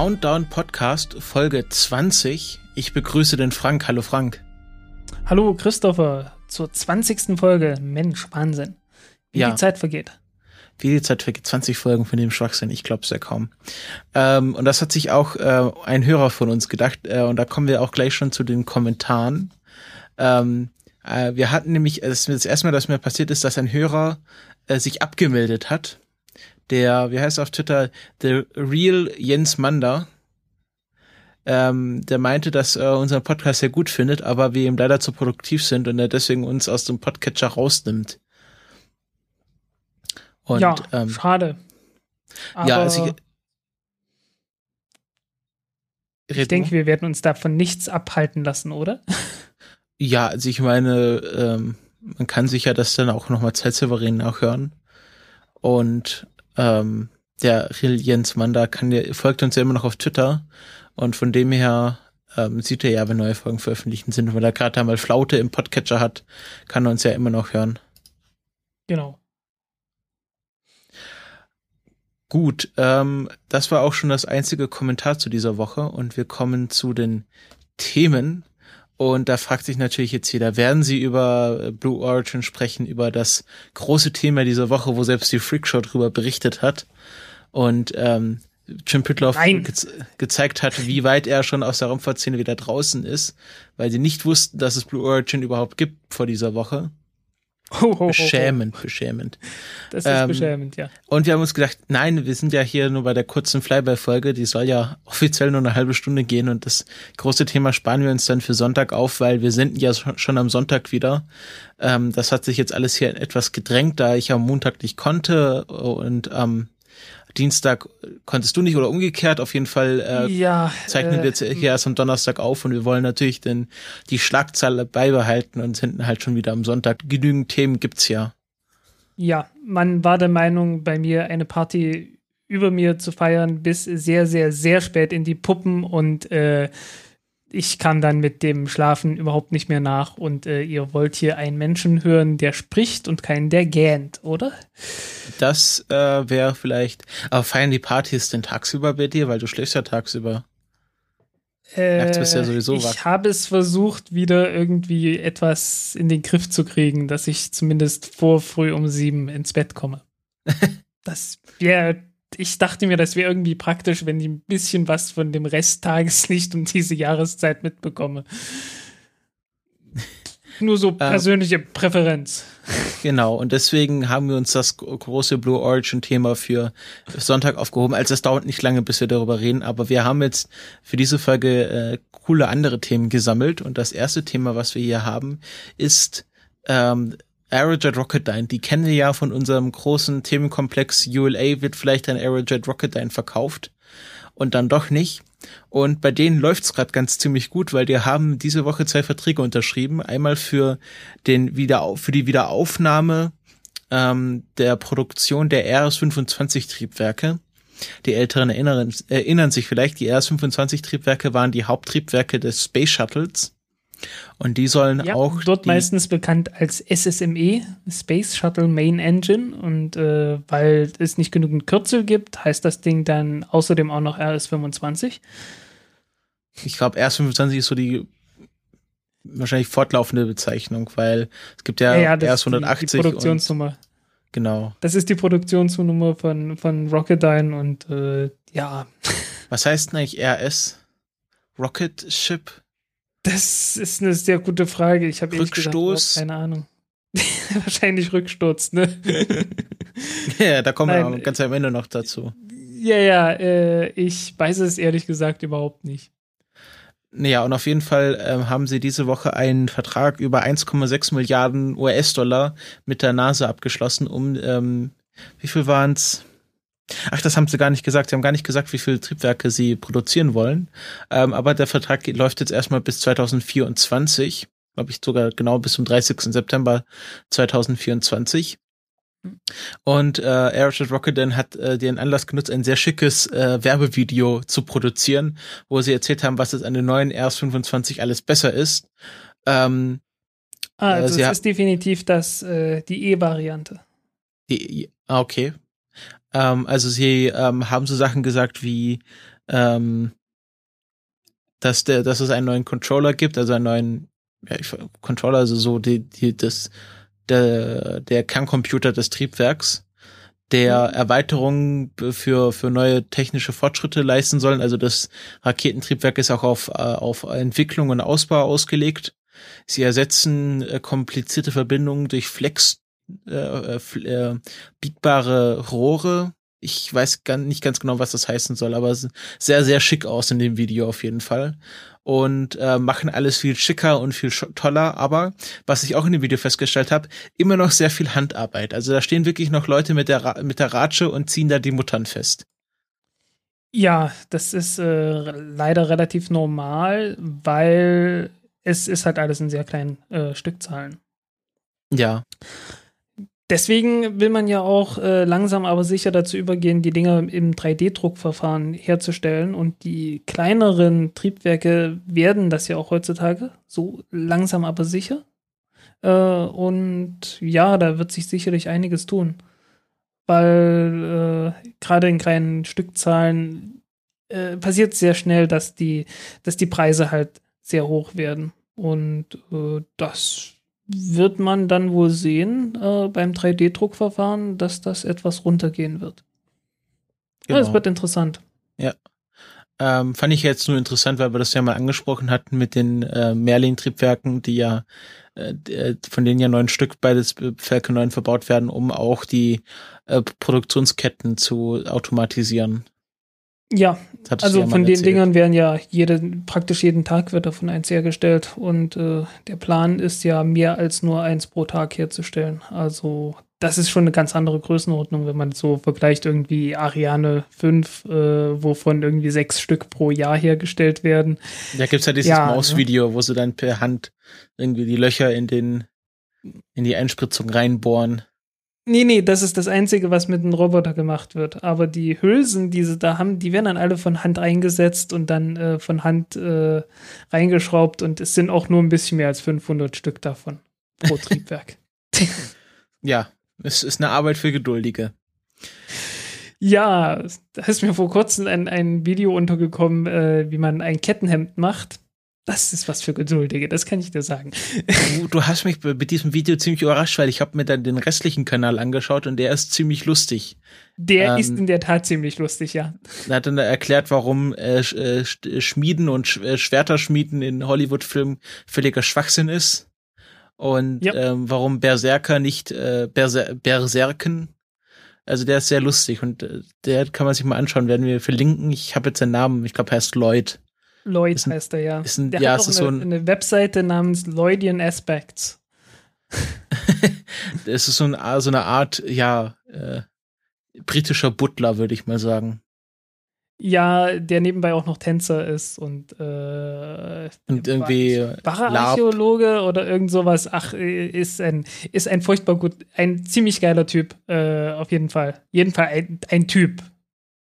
Countdown Podcast Folge 20. Ich begrüße den Frank. Hallo Frank. Hallo Christopher zur 20. Folge. Mensch, Wahnsinn. Wie Ja. die Zeit vergeht. Wie die Zeit vergeht, 20 Folgen von dem Schwachsinn, ich glaube es ja kaum. Ähm, und das hat sich auch äh, ein Hörer von uns gedacht. Äh, und da kommen wir auch gleich schon zu den Kommentaren. Ähm, äh, wir hatten nämlich, es ist das erste Mal, dass mir passiert ist, dass ein Hörer äh, sich abgemeldet hat. Der, wie heißt er auf Twitter, The Real Jens Mander. Ähm, der meinte, dass er unseren Podcast sehr gut findet, aber wir ihm leider zu produktiv sind und er deswegen uns aus dem Podcatcher rausnimmt. Und, ja, ähm, schade. Aber ja, also ich, ich denke, wir werden uns davon nichts abhalten lassen, oder? ja, also ich meine, ähm, man kann sich ja das dann auch nochmal zeitsouverän nachhören. Und ähm, der Real Jens Manda kann der folgt uns ja immer noch auf Twitter und von dem her ähm, sieht er ja, wenn neue Folgen veröffentlicht sind. Und weil er gerade einmal Flaute im Podcatcher hat, kann er uns ja immer noch hören. Genau. Gut, ähm, das war auch schon das einzige Kommentar zu dieser Woche und wir kommen zu den Themen. Und da fragt sich natürlich jetzt jeder, werden sie über äh, Blue Origin sprechen, über das große Thema dieser Woche, wo selbst die Freakshow drüber berichtet hat und ähm, Jim Pitloff ge gezeigt hat, wie weit er schon aus der Raumfahrtszene wieder draußen ist, weil sie nicht wussten, dass es Blue Origin überhaupt gibt vor dieser Woche. Ho, ho, ho, ho. Beschämend, beschämend. Das ist Ähm, beschämend, ja. Und wir haben uns gedacht, nein, wir sind ja hier nur bei der kurzen Flyby-Folge, die soll ja offiziell nur eine halbe Stunde gehen und das große Thema sparen wir uns dann für Sonntag auf, weil wir senden ja schon am Sonntag wieder. Ähm, das hat sich jetzt alles hier etwas gedrängt, da ich am Montag nicht konnte und am Dienstag konntest du nicht oder umgekehrt. Auf jeden Fall äh, ja, zeichnen wir äh, jetzt hier erst am Donnerstag auf und wir wollen natürlich den, die Schlagzahl beibehalten und senden halt schon wieder am Sonntag. Genügend Themen gibt's ja. ja, man war der Meinung, bei mir eine Party über mir zu feiern bis sehr, sehr, sehr spät in die Puppen und äh, ich kam dann mit dem Schlafen überhaupt nicht mehr nach und äh, ihr wollt hier einen Menschen hören, der spricht und keinen, der gähnt, oder? Das äh, wäre vielleicht. Aber feiern die Partys denn tagsüber bei dir, weil du schläfst ja tagsüber. Nachts bist du ja sowieso ich wach. habe es versucht, wieder irgendwie etwas in den Griff zu kriegen, dass ich zumindest vor früh um sieben ins Bett komme. das wäre, ich dachte mir, das wäre irgendwie praktisch, wenn ich ein bisschen was von dem Rest Tageslicht um diese Jahreszeit mitbekomme. Nur so persönliche Präferenz. Genau. Und deswegen haben wir uns das gro- große Blue Origin Thema für Sonntag aufgehoben. Also es dauert nicht lange, bis wir darüber reden. Aber wir haben jetzt für diese Folge äh, coole andere Themen gesammelt. Und das erste Thema, was wir hier haben, ist ähm, Aerojet Rocketdyne. Die kennen wir ja von unserem großen Themenkomplex ULA wird vielleicht ein Aerojet Rocketdyne verkauft und dann doch nicht. Und bei denen läuft's gerade ganz ziemlich gut, weil die haben diese Woche zwei Verträge unterschrieben. Einmal für den Wiederauf für die Wiederaufnahme ähm, der Produktion der RS-25 Triebwerke. Die Älteren erinnern, erinnern sich vielleicht, die RS-25 Triebwerke waren die Haupttriebwerke des Space Shuttles. Und die sollen Ja, auch dort die, meistens bekannt als SSME, Space Shuttle Main Engine. Und äh, weil es nicht genügend Kürzel gibt, heißt das Ding dann außerdem auch noch RS-25. ich glaube, RS-25 ist so die wahrscheinlich fortlaufende Bezeichnung, weil es gibt ja, das ist die, die RS-180 und Produktionsnummer. genau. Das ist die Produktionsnummer von, von Rocketdyne und äh, ja, Was heißt denn eigentlich RS? Rocket Ship? Das ist eine sehr gute Frage. Ich habe gesagt Rückstoß? überhaupt keine Ahnung. Wahrscheinlich Rücksturz, ne? ja, da kommen wir Nein, aber ganz am Ende noch dazu. ja, ja, äh, ich weiß es ehrlich gesagt überhaupt nicht. Naja, und auf jeden Fall ähm, haben sie diese Woche einen Vertrag über 1,6 Milliarden US-Dollar mit der NASA abgeschlossen, um, ähm, wie viel waren's? Ach, das haben sie gar nicht gesagt. Sie haben gar nicht gesagt, wie viele Triebwerke sie produzieren wollen. Ähm, aber der Vertrag läuft jetzt erstmal bis 2024. Glaube ich sogar genau bis zum 30. September 2024. Und äh, Aerosmith Rocketman hat äh, den Anlass genutzt, ein sehr schickes äh, Werbevideo zu produzieren, wo sie erzählt haben, was es an den neuen RS25 alles besser ist. Ähm, ah, also äh, es ist definitiv das, äh, die E-Variante. Die, ah, okay. Ähm, also sie ähm, haben so Sachen gesagt wie, ähm, dass der, dass es einen neuen Controller gibt, also einen neuen ja, ich, Controller, also so die, die, das der, der Kerncomputer des Triebwerks, der mhm. Erweiterungen für, für neue technische Fortschritte leisten sollen. Also das Raketentriebwerk ist auch auf, äh, auf Entwicklung und Ausbau ausgelegt. Sie ersetzen äh, komplizierte Verbindungen durch Flex, äh, äh, äh biegbare Rohre. Ich weiß gar nicht ganz genau, was das heißen soll, aber sehr, sehr schick aus in dem Video auf jeden Fall und äh, machen alles viel schicker und viel toller. Aber was ich auch in dem Video festgestellt habe, immer noch sehr viel Handarbeit. Also da stehen wirklich noch Leute mit der, Ra mit der Ratsche und ziehen da die Muttern fest. Ja, das ist äh, leider relativ normal, weil es ist halt alles in sehr kleinen äh, Stückzahlen. Ja. Deswegen will man ja auch äh, langsam aber sicher dazu übergehen, die Dinger im 3D-Druckverfahren herzustellen. Und die kleineren Triebwerke werden das ja auch heutzutage, so langsam aber sicher. Äh, und ja, da wird sich sicherlich einiges tun. Weil äh, gerade in kleinen Stückzahlen äh, passiert sehr schnell, dass die, dass die Preise halt sehr hoch werden. Und äh, das wird man dann wohl sehen äh, beim 3D-Druckverfahren, dass das etwas runtergehen wird. Genau. Ja, es wird interessant. Ja. Ähm, fand ich jetzt nur interessant, weil wir das ja mal angesprochen hatten mit den äh, Merlin-Triebwerken, die ja, äh, äh von denen ja neun Stück beides Falcon 9 verbaut werden, um auch die äh, Produktionsketten zu automatisieren. Ja, also von den Dingern werden ja jede, praktisch jeden Tag wird davon eins hergestellt und äh, der Plan ist ja mehr als nur eins pro Tag herzustellen. Also das ist schon eine ganz andere Größenordnung, wenn man so vergleicht irgendwie Ariane 5, äh, wovon irgendwie sechs Stück pro Jahr hergestellt werden. Da gibt's ja dieses ja, Mausvideo, ne? wo sie dann per Hand irgendwie die Löcher in den in die Einspritzung reinbohren. Nee, nee, das ist das Einzige, was mit einem Roboter gemacht wird. Aber die Hülsen, die sie da haben, die werden dann alle von Hand eingesetzt und dann äh, von Hand äh, reingeschraubt und es sind auch nur ein bisschen mehr als 500 Stück davon pro Triebwerk. ja, es ist eine Arbeit für Geduldige. Ja, da ist mir vor kurzem ein, ein Video untergekommen, äh, wie man ein Kettenhemd macht. Das ist was für Geduldige, das kann ich dir sagen. Du, du hast mich mit diesem Video ziemlich überrascht, weil ich habe mir dann den restlichen Kanal angeschaut und der ist ziemlich lustig. Der ähm, ist in der Tat ziemlich lustig, ja. Er hat dann erklärt, warum äh, äh Schmieden und Sch äh, Schwerterschmieden in Hollywood-Filmen völliger Schwachsinn ist. Und ja. ähm, warum Berserker nicht äh, Berser Berserken. Also der ist sehr lustig und äh, der kann man sich mal anschauen, werden wir verlinken. Ich habe jetzt den Namen, ich glaube, er heißt Lloyd. Lloyd ein, heißt er ja. Ist ein, Der ja, hat auch eine, so ein, eine Webseite namens Lloydian Aspects. das ist so, ein, so eine Art, ja, äh, britischer Butler, würde ich mal sagen. Ja, der nebenbei auch noch Tänzer ist und, äh, und irgendwie war er Archäologe oder irgend sowas. Ach, ist ein, ist ein furchtbar gut, ein ziemlich geiler Typ, äh, auf jeden Fall. Jeden Fall ein, ein Typ.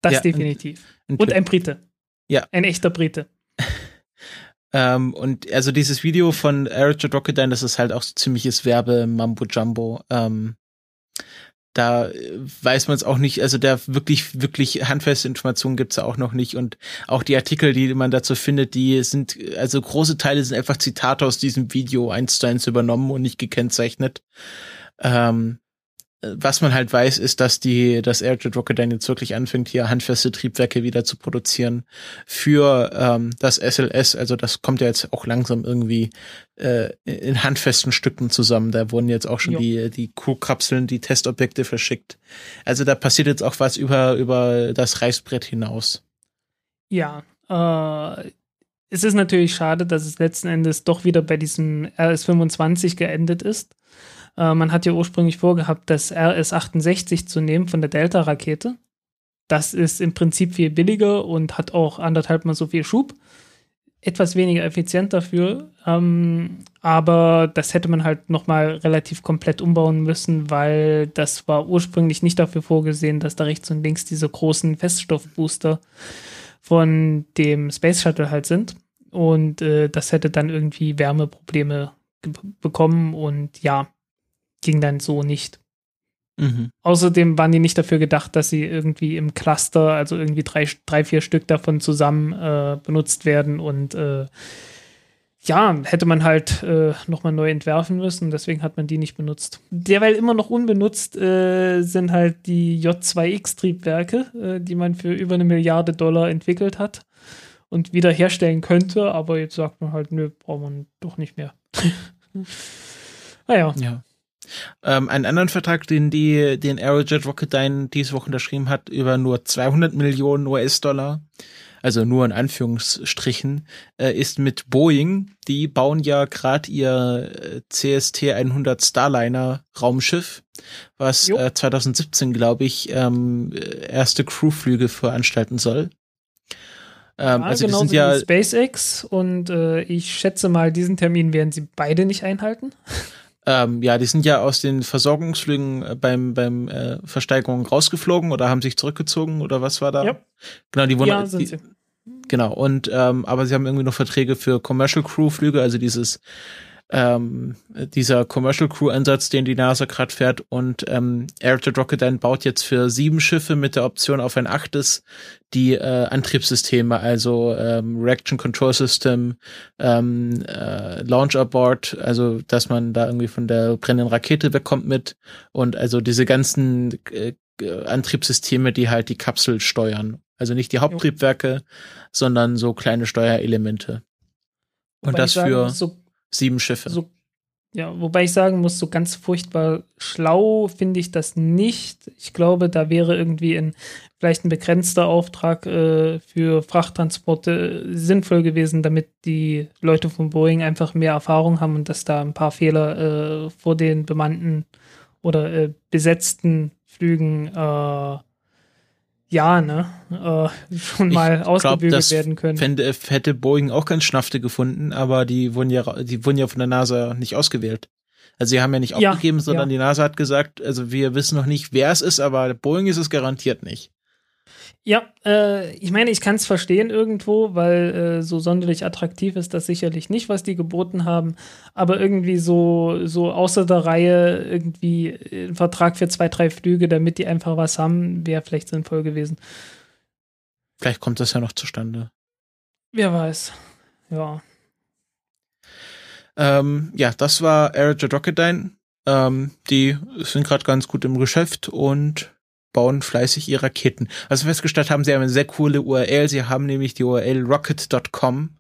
Das ja, definitiv. Ein, ein und ein Brite. Ja. Ein echter Brite. Ähm, und also dieses Video von Richard Rocketine, das ist halt auch so ziemliches Werbe-Mambo-Jumbo. Ähm, da weiß man es auch nicht, also da wirklich, wirklich handfeste Informationen gibt's ja auch noch nicht. Und auch die Artikel, die man dazu findet, die sind, also große Teile sind einfach Zitate aus diesem Video eins zu eins übernommen und nicht gekennzeichnet. Ähm, was man halt weiß, ist, dass die, dass Airjet Rocketdyne jetzt wirklich anfängt, hier handfeste Triebwerke wieder zu produzieren für ähm, das SLS. Also das kommt ja jetzt auch langsam irgendwie äh, in handfesten Stücken zusammen. Da wurden jetzt auch schon jo. die, die Crew-Kapseln, die Testobjekte verschickt. Also da passiert jetzt auch was über, über das Reißbrett hinaus. Ja, äh, es ist natürlich schade, dass es letzten Endes doch wieder bei diesem RS-25 geendet ist. Äh, man hat ja ursprünglich vorgehabt, das RS-68 zu nehmen von der Delta-Rakete. das ist im Prinzip viel billiger und hat auch anderthalb mal so viel Schub. Etwas weniger effizient dafür, ähm, aber das hätte man halt nochmal relativ komplett umbauen müssen, weil das war ursprünglich nicht dafür vorgesehen, dass da rechts und links diese großen Feststoffbooster von dem Space Shuttle halt sind. Und äh, das hätte dann irgendwie Wärmeprobleme bekommen und ja, ging dann so nicht. Mhm. Außerdem waren die nicht dafür gedacht, dass sie irgendwie im Cluster, also irgendwie drei, drei vier Stück davon zusammen äh, benutzt werden und äh, ja, hätte man halt äh, nochmal neu entwerfen müssen, deswegen hat man die nicht benutzt. Derweil immer noch unbenutzt äh, sind halt die J2X-Triebwerke, äh, die man für über eine Milliarde Dollar entwickelt hat und wiederherstellen könnte, aber jetzt sagt man halt, nö, braucht man doch nicht mehr. naja. Ja. Ähm, einen anderen Vertrag, den die, den Aerojet Rocketdyne diese Woche unterschrieben hat, über nur 200 Millionen US-Dollar, also nur in Anführungsstrichen, äh, ist mit Boeing. Die bauen ja gerade ihr äh, CST 100 Starliner Raumschiff, was äh, 2017, glaube ich, ähm, erste Crewflüge veranstalten soll. Ähm, ja, also genau sind ja SpaceX und äh, ich schätze mal, diesen Termin werden sie beide nicht einhalten. Ähm, ja, die sind ja aus den Versorgungsflügen äh, beim, beim äh, Versteigerung rausgeflogen oder haben sich zurückgezogen oder was war da? Ja. Genau, die wurden. Ja, sind die, sie. Genau, und ähm, aber sie haben irgendwie noch Verträge für Commercial Crew Flüge, also dieses ähm, dieser Commercial Crew Ansatz, den die NASA gerade fährt und ähm, Aerojet Rocketdyne baut jetzt für sieben Schiffe mit der Option auf ein achtes die äh, Antriebssysteme, also ähm, Reaction Control System, ähm, äh, Launch Abort, also dass man da irgendwie von der brennenden Rakete wegkommt mit und also diese ganzen äh, Antriebssysteme, die halt die Kapsel steuern. Also nicht die Haupttriebwerke, jo. sondern so kleine Steuerelemente. Und Wobei das für so Sieben Schiffe. So, ja, wobei ich sagen muss, so ganz furchtbar schlau finde ich das nicht. Ich glaube, da wäre irgendwie ein, vielleicht ein begrenzter Auftrag äh, für Frachttransporte sinnvoll gewesen, damit die Leute von Boeing einfach mehr Erfahrung haben und dass da ein paar Fehler äh, vor den bemannten oder äh, besetzten Flügen äh, ja, ne, äh, schon mal ich ausgebügelt glaub, werden können. Fände, hätte Boeing auch ganz Schnafte gefunden, aber die wurden ja, die wurden ja von der NASA nicht ausgewählt. Also sie haben ja nicht aufgegeben, ja, sondern ja. die NASA hat gesagt, also wir wissen noch nicht, wer es ist, aber Boeing ist es garantiert nicht. Ja, äh, ich meine, ich kann es verstehen irgendwo, weil äh, so sonderlich attraktiv ist das sicherlich nicht, was die geboten haben. Aber irgendwie so, so außer der Reihe irgendwie äh, ein Vertrag für zwei, drei Flüge, damit die einfach was haben, wäre vielleicht sinnvoll gewesen. Vielleicht kommt das ja noch zustande. Wer weiß. Ja. Ähm, ja, das war Aerojet Rocketdyne. Ähm, die sind gerade ganz gut im Geschäft und bauen fleißig ihre Raketen. Also festgestellt haben, sie haben eine sehr coole URL. Sie haben nämlich die URL rocket.com.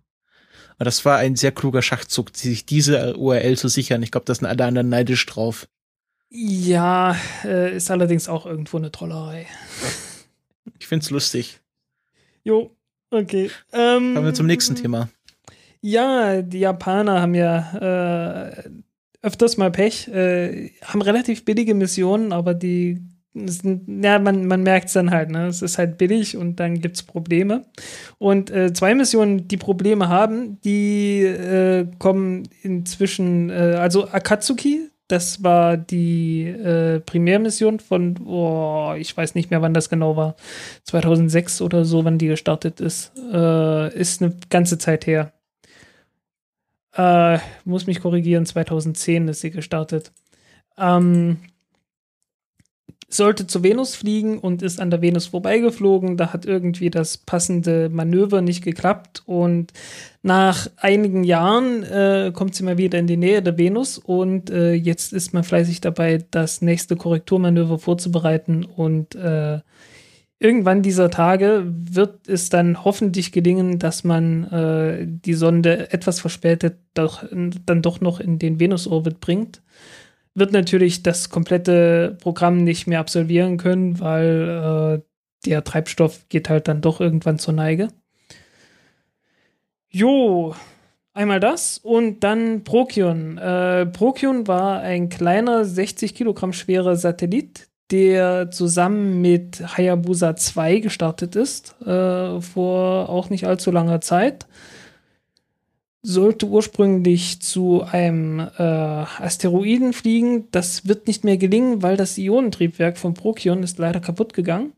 Und das war ein sehr kluger Schachzug, sich diese URL zu sichern. Ich glaube, das sind alle anderen neidisch drauf. Ja, äh, ist allerdings auch irgendwo eine Trollerei. Ich find's lustig. Jo, okay. Ähm, Kommen wir zum nächsten Thema. Ja, die Japaner haben ja äh, öfters mal Pech, äh, haben relativ billige Missionen, aber die ja, man, man merkt es dann halt, ne? Es ist halt billig und dann gibt es Probleme. Und äh, zwei Missionen, die Probleme haben, die äh, kommen inzwischen, äh, also Akatsuki, das war die äh, Primärmission von, oh, ich weiß nicht mehr, wann das genau war, 2006 oder so, wann die gestartet ist. Äh, ist eine ganze Zeit her. Äh, muss mich korrigieren, 2010 ist sie gestartet. Ähm, sollte zur Venus fliegen und ist an der Venus vorbeigeflogen. Da hat irgendwie das passende Manöver nicht geklappt. Und nach einigen Jahren äh, kommt sie mal wieder in die Nähe der Venus. Und äh, jetzt ist man fleißig dabei, das nächste Korrekturmanöver vorzubereiten. Und äh, irgendwann dieser Tage wird es dann hoffentlich gelingen, dass man äh, die Sonde etwas verspätet doch, dann doch noch in den Venus-Orbit bringt wird natürlich das komplette Programm nicht mehr absolvieren können, weil äh, der Treibstoff geht halt dann doch irgendwann zur Neige. Jo, einmal das und dann Procyon. Äh, Procyon war ein kleiner 60 Kilogramm schwerer Satellit, der zusammen mit Hayabusa 2 gestartet ist, äh, vor auch nicht allzu langer Zeit. Sollte ursprünglich zu einem äh, Asteroiden fliegen. Das wird nicht mehr gelingen, weil das Ionentriebwerk von Procyon ist leider kaputt gegangen.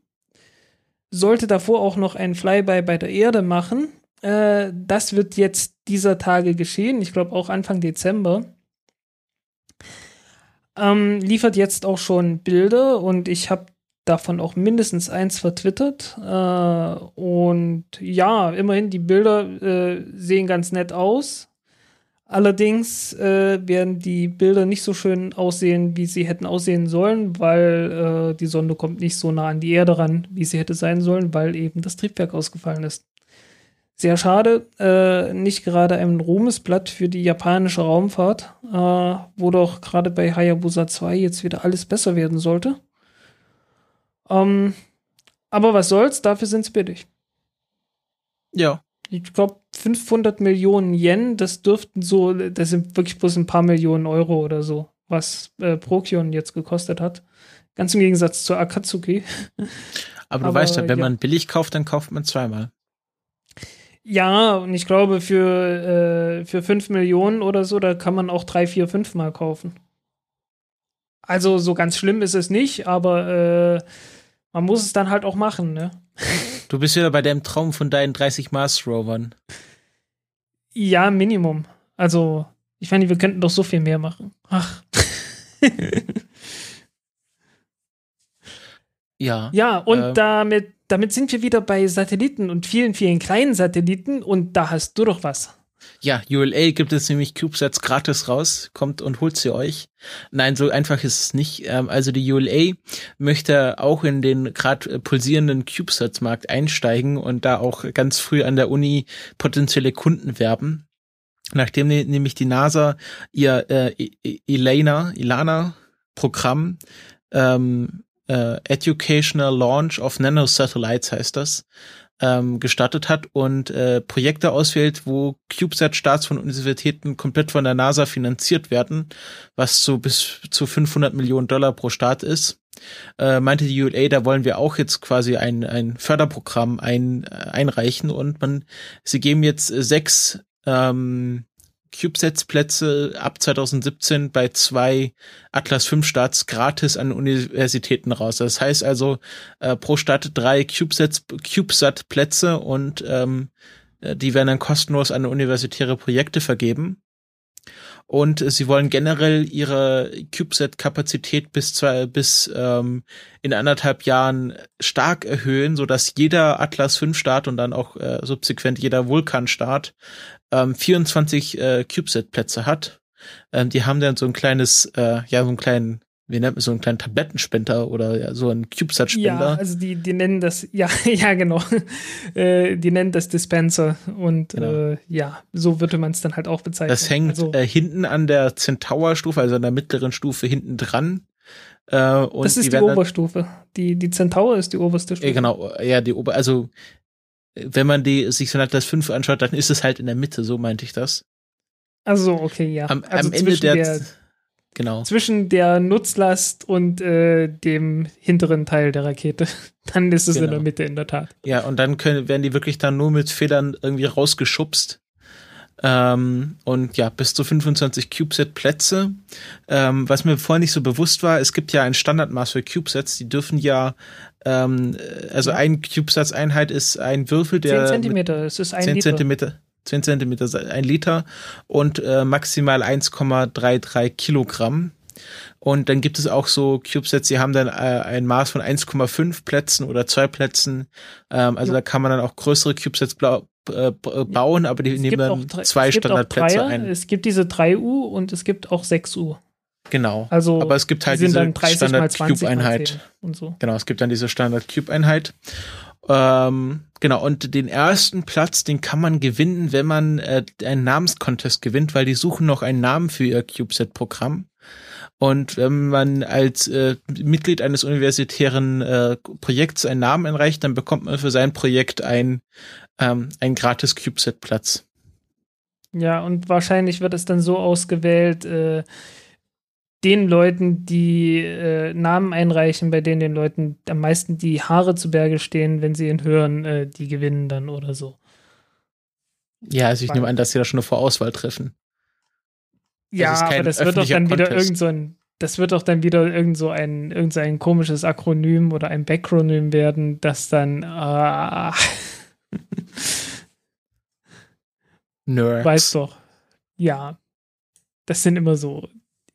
Sollte davor auch noch ein Flyby bei der Erde machen. Äh, das wird jetzt dieser Tage geschehen. Ich glaube auch Anfang Dezember. Ähm, liefert jetzt auch schon Bilder und ich habe davon auch mindestens eins vertwittert. Äh, und ja, immerhin, die Bilder äh, sehen ganz nett aus. Allerdings äh, werden die Bilder nicht so schön aussehen, wie sie hätten aussehen sollen, weil äh, die Sonde kommt nicht so nah an die Erde ran, wie sie hätte sein sollen, weil eben das Triebwerk ausgefallen ist. Sehr schade, äh, nicht gerade ein Ruhmesblatt für die japanische Raumfahrt, äh, wo doch gerade bei Hayabusa 2 jetzt wieder alles besser werden sollte. Ähm, aber was soll's, dafür sind's billig. Ja. Ich glaube, 500 Millionen Yen, das dürften so, das sind wirklich bloß ein paar Millionen Euro oder so, was äh, Procyon jetzt gekostet hat. Ganz im Gegensatz zur Akatsuki. Aber du Aber, weißt ja, wenn ja. man billig kauft, dann kauft man zweimal. Ja, und ich glaube, für, äh, für 5 Millionen oder so, da kann man auch 3, 4, 5 Mal kaufen. Also so ganz schlimm ist es nicht, aber äh, man muss es dann halt auch machen, ne? Du bist wieder bei deinem Traum von deinen 30 Mars Rovern. Ja, Minimum. Also, ich meine, wir könnten doch so viel mehr machen. Ach. ja. Ja, und äh, damit damit sind wir wieder bei Satelliten und vielen, vielen kleinen Satelliten und da hast du doch was. Ja, ULA gibt es nämlich CubeSats gratis raus, kommt und holt sie euch. Nein, so einfach ist es nicht. Ähm, also die ULA möchte auch in den gerade pulsierenden CubeSats-Markt einsteigen und da auch ganz früh an der Uni potenzielle Kunden werben. Nachdem nämlich die NASA ihr äh, Elena, Ilana Programm ähm, äh, Educational Launch of Nanosatellites heißt das, ähm, gestartet hat und äh, Projekte auswählt, wo CubeSat-Starts von Universitäten komplett von der NASA finanziert werden, was so bis zu 500 Millionen Dollar pro Start ist. Äh, meinte die ULA, da wollen wir auch jetzt quasi ein, ein Förderprogramm ein, äh, einreichen und man, sie geben jetzt sechs ähm, CubeSats-Plätze ab 2017 bei zwei Atlas 5 Starts gratis an Universitäten raus. Das heißt also äh, pro Stadt drei CubeSat-Plätze und ähm, äh, die werden dann kostenlos an universitäre Projekte vergeben. Und sie wollen generell ihre CubeSat-Kapazität bis zwei, bis ähm, in anderthalb Jahren stark erhöhen, so dass jeder Atlas 5 Start und dann auch äh, subsequent jeder Vulkan Start ähm, 24 äh, CubeSat-Plätze hat. Ähm, die haben dann so ein kleines, äh, ja, so einen kleinen, wie nennt man so einen kleinen Tablettenspender oder ja, so einen CubeSat-Spender. Ja, also die, die nennen das, ja, ja, genau. äh, die nennen das Dispenser und genau. äh, ja, so würde man es dann halt auch bezeichnen. Das hängt also, äh, hinten an der Centaur-Stufe, also an der mittleren Stufe hinten dran. Äh, das ist die, die Oberstufe. Die, die Centaur ist die oberste Stufe. Ja, genau, ja, die Ober, also wenn man die sich so das 5 anschaut, dann ist es halt in der Mitte, so meinte ich das. Also okay, ja. Am, also am Ende der, der, genau. Zwischen der Nutzlast und äh, dem hinteren Teil der Rakete. Dann ist es genau. in der genau. Mitte in der Tat. Ja, und dann können, werden die wirklich dann nur mit Federn irgendwie rausgeschubst. Ähm, und ja, bis zu 25 CubeSat-Plätze. Ähm, was mir vorher nicht so bewusst war, es gibt ja ein Standardmaß für CubeSats, die dürfen ja ähm, also ein CubeSats-Einheit ist ein Würfel, der 10 Zentimeter, es ist ein 10 Liter. Zentimeter, 10 Zentimeter, ein Liter und äh, maximal 1,33 Kilogramm. Und dann gibt es auch so CubeSats, die haben dann äh, ein Maß von 1,5 Plätzen oder zwei Plätzen. Ähm, also ja. da kann man dann auch größere CubeSats äh, bauen, aber die es nehmen dann drei, zwei Standardplätze ein. Es gibt diese 3U und es gibt auch 6U. Genau. Also aber es gibt halt diese Standard Cube Einheit und so. Genau, es gibt dann diese Standard Cube Einheit. Ähm, genau, und den ersten Platz, den kann man gewinnen, wenn man äh, einen Namenscontest gewinnt, weil die suchen noch einen Namen für ihr CubeSat-Programm. Und wenn man als äh, Mitglied eines universitären äh, Projekts einen Namen einreicht, dann bekommt man für sein Projekt ein, ähm, ein gratis CubeSat-Platz. Ja, und wahrscheinlich wird es dann so ausgewählt, äh, den Leuten, die äh, Namen einreichen, bei denen den Leuten am meisten die Haare zu Berge stehen, wenn sie ihn hören, äh, die gewinnen dann oder so. Ja, also ich Weil, nehme an, dass sie da schon eine Vorauswahl treffen. Ja, das aber das wird doch dann wieder irgend so ein, das wird doch dann wieder irgend so ein, irgend so ein komisches Akronym oder ein Backronym werden, das dann äh, Nerds. Weiß doch. Ja. Das sind immer so.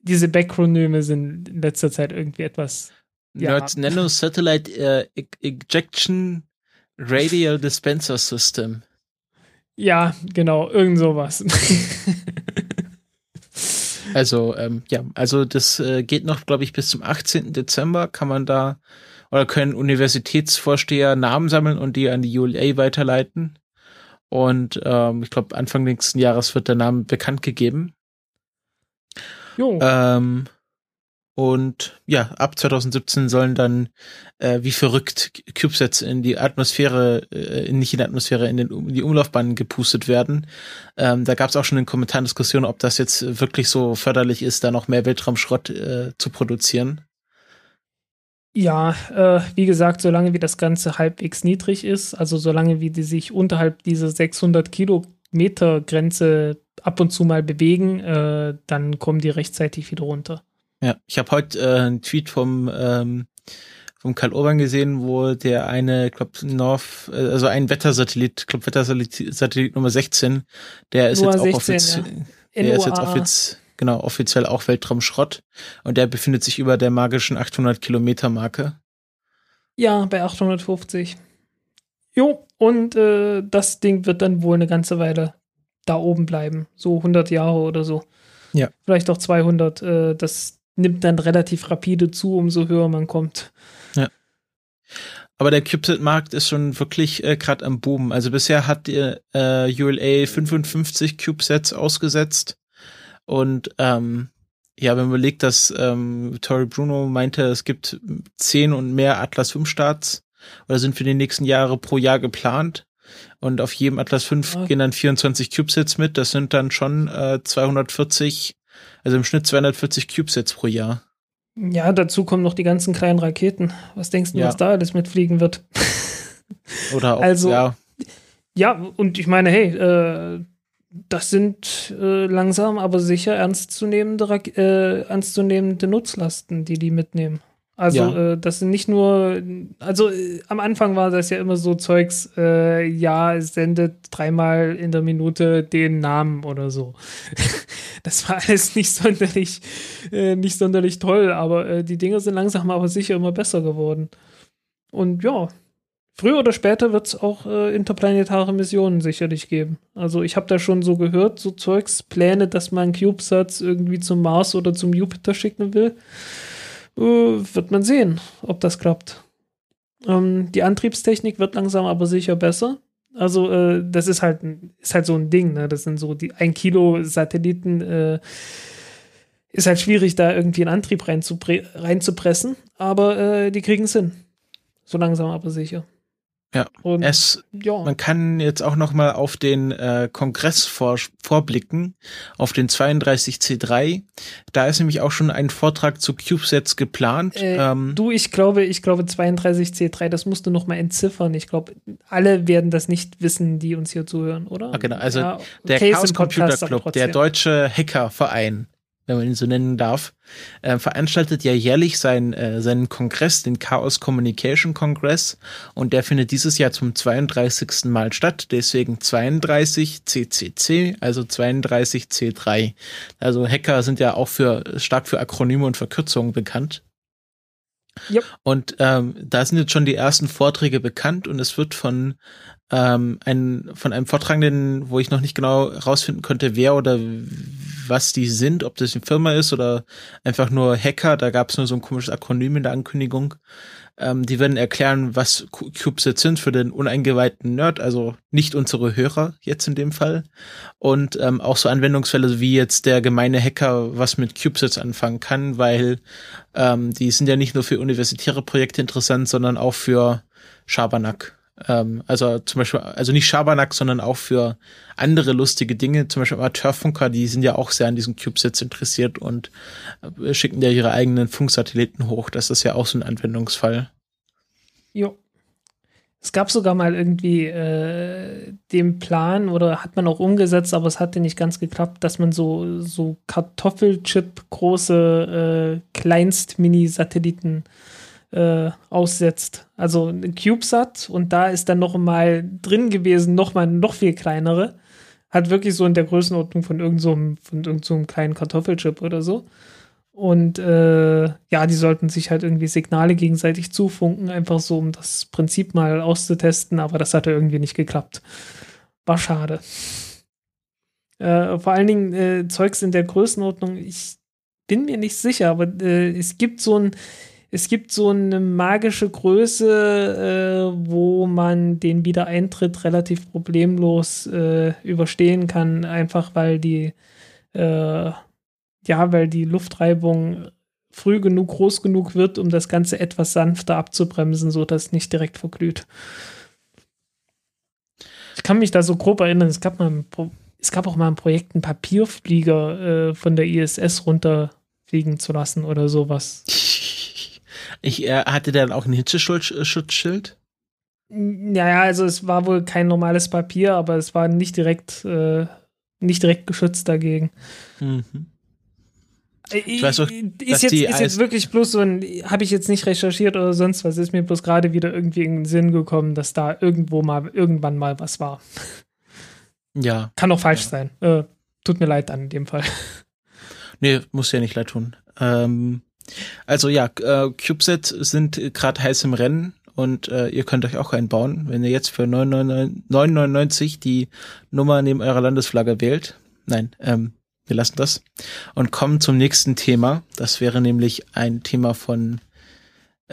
Diese Backronyme sind in letzter Zeit irgendwie etwas. Nerds ja. Nano Satellite uh, Ejection Radial Dispenser System. Ja, genau, irgend sowas. also, ähm, ja, also das äh, geht noch, glaube ich, bis zum 18. Dezember kann man da oder können Universitätsvorsteher Namen sammeln und die an die ULA weiterleiten. Und ähm, ich glaube, Anfang nächsten Jahres wird der Name bekannt gegeben. Jo. Ähm, und ja, ab 2017 sollen dann äh, wie verrückt CubeSats in die Atmosphäre, äh, nicht in die Atmosphäre, in, den, in die Umlaufbahn gepustet werden. Ähm, da gab es auch schon in Kommentaren Diskussionen, ob das jetzt wirklich so förderlich ist, da noch mehr Weltraumschrott äh, zu produzieren. Ja, äh, wie gesagt, solange wie das Ganze halbwegs niedrig ist, also solange wie die sich unterhalb dieser 600 Kilometer Grenze ab und zu mal bewegen, äh, dann kommen die rechtzeitig wieder runter. Ja, ich habe heute äh, einen Tweet vom ähm, vom Karl Urban gesehen, wo der eine, glaube North, äh, also ein Wettersatellit, glaube Wettersatellit Satellit Nummer 16, der ist jetzt auch offiziell, ja. der ist jetzt offiziell genau, offiziell auch Weltraumschrott. Und der befindet sich über der magischen 800 Kilometer Marke. Ja, bei 850. Jo, und äh, das Ding wird dann wohl eine ganze Weile da oben bleiben. So 100 Jahre oder so. Ja. Vielleicht auch 200. Äh, das nimmt dann relativ rapide zu, umso höher man kommt. Ja. Aber der CubeSat-Markt ist schon wirklich äh, gerade am Boom. Also bisher hat äh, ULA 55 CubeSats ausgesetzt und ähm, ja, wenn man überlegt, dass ähm, Tori Bruno meinte, es gibt zehn und mehr Atlas 5 Starts oder sind für die nächsten Jahre pro Jahr geplant. Und auf jedem Atlas 5 oh. gehen dann 24 CubeSats mit. Das sind dann schon äh, 240, also im Schnitt 240 CubeSats pro Jahr. Ja, dazu kommen noch die ganzen kleinen Raketen. Was denkst du, ja. was da alles mitfliegen wird? Oder auch, also, ja. Ja, und ich meine, hey, äh, das sind äh, langsam, aber sicher ernstzunehmende, äh, ernstzunehmende Nutzlasten, die die mitnehmen. Also ja. äh, das sind nicht nur, also äh, am Anfang war das ja immer so Zeugs, äh, ja, es sendet dreimal in der Minute den Namen oder so. das war alles nicht sonderlich, äh, nicht sonderlich toll, aber äh, die Dinge sind langsam aber sicher immer besser geworden. Und ja, Früher oder später wird es auch äh, interplanetare Missionen sicherlich geben. Also ich habe da schon so gehört, so Zeugs, Pläne, dass man CubeSats irgendwie zum Mars oder zum Jupiter schicken will. Äh, wird man sehen, ob das klappt. Ähm, die Antriebstechnik wird langsam aber sicher besser. Also äh, das ist halt, ist halt so ein Ding. Ne? Das sind so die ein Kilo Satelliten. Äh, ist halt schwierig, da irgendwie einen Antrieb reinzupressen. Aber äh, die kriegen es hin. So langsam aber sicher. Ja, und, es, ja. man kann jetzt auch noch mal auf den äh, Kongress vor, vorblicken, auf den 32C3. Da ist nämlich auch schon ein Vortrag zu CubeSets geplant. Äh, ähm, du, ich glaube, ich glaube 32C3, das musst du noch mal entziffern. Ich glaube, alle werden das nicht wissen, die uns hier zuhören, oder? Ah, genau, also ja, der Chaos Computer Club, der deutsche Hackerverein, wenn man ihn so nennen darf, äh, veranstaltet ja jährlich sein, äh, seinen Kongress, den Chaos Communication Congress. Und der findet dieses Jahr zum 32. Mal statt. Deswegen 32 CCC, also 32 C3. Also Hacker sind ja auch für stark für Akronyme und Verkürzungen bekannt. Yep. Und ähm, da sind jetzt schon die ersten Vorträge bekannt und es wird von ähm, ein, von einem Vortragenden, wo ich noch nicht genau rausfinden konnte, wer oder was die sind, ob das eine Firma ist oder einfach nur Hacker, da gab es nur so ein komisches Akronym in der Ankündigung. Ähm, die werden erklären, was CubeSats sind für den uneingeweihten Nerd, also nicht unsere Hörer jetzt in dem Fall. Und ähm, auch so Anwendungsfälle, wie jetzt der gemeine Hacker was mit CubeSats anfangen kann, weil ähm, die sind ja nicht nur für universitäre Projekte interessant, sondern auch für Schabernack Ähm, also zum Beispiel, also nicht Schabernack, sondern auch für andere lustige Dinge. Zum Beispiel Amateurfunker, die sind ja auch sehr an diesen CubeSats interessiert und äh, schicken ja ihre eigenen Funksatelliten hoch. Das ist ja auch so ein Anwendungsfall. Jo. Es gab sogar mal irgendwie äh, den Plan oder hat man auch umgesetzt, aber es hatte nicht ganz geklappt, dass man so, so Kartoffelchip große äh, Kleinst-Mini-Satelliten äh, aussetzt. Also ein CubeSat und da ist dann noch mal drin gewesen, noch mal noch viel kleinere. Hat wirklich so in der Größenordnung von irgendeinem so von so kleinen Kartoffelchip oder so. Und äh, ja, die sollten sich halt irgendwie Signale gegenseitig zufunken, einfach so, um das Prinzip mal auszutesten, aber das hatte irgendwie nicht geklappt. War schade. Äh, vor allen Dingen äh, Zeugs in der Größenordnung, ich bin mir nicht sicher, aber äh, es gibt so ein, es gibt so eine magische Größe, äh, wo man den Wiedereintritt relativ problemlos äh, überstehen kann, einfach weil die äh, ja, weil die Luftreibung früh genug groß genug wird, um das Ganze etwas sanfter abzubremsen, sodass es nicht direkt verglüht. Ich kann mich da so grob erinnern, es gab, mal ein es gab auch mal ein Projekt, einen Papierflieger äh, von der ISS runterfliegen zu lassen oder sowas. Ich äh, hatte dann auch ein Hitzeschutzschild. Naja, also es war wohl kein normales Papier, aber es war nicht direkt, äh, nicht direkt geschützt dagegen. Mhm. Ich weiß auch, ist, jetzt, ist jetzt wirklich bloß so ein, habe ich jetzt nicht recherchiert oder sonst was, ist mir bloß gerade wieder irgendwie in den Sinn gekommen, dass da irgendwo mal, irgendwann mal was war. Ja. Kann auch falsch ja. sein. Äh, tut mir leid dann in dem Fall. Nee, muss ja nicht leid tun. Ähm, also ja, äh, CubeSat sind gerade heiß im Rennen und äh, ihr könnt euch auch einbauen, wenn ihr jetzt für 9,99 die Nummer neben eurer Landesflagge wählt. Nein, ähm, wir lassen das und kommen zum nächsten Thema. Das wäre nämlich ein Thema von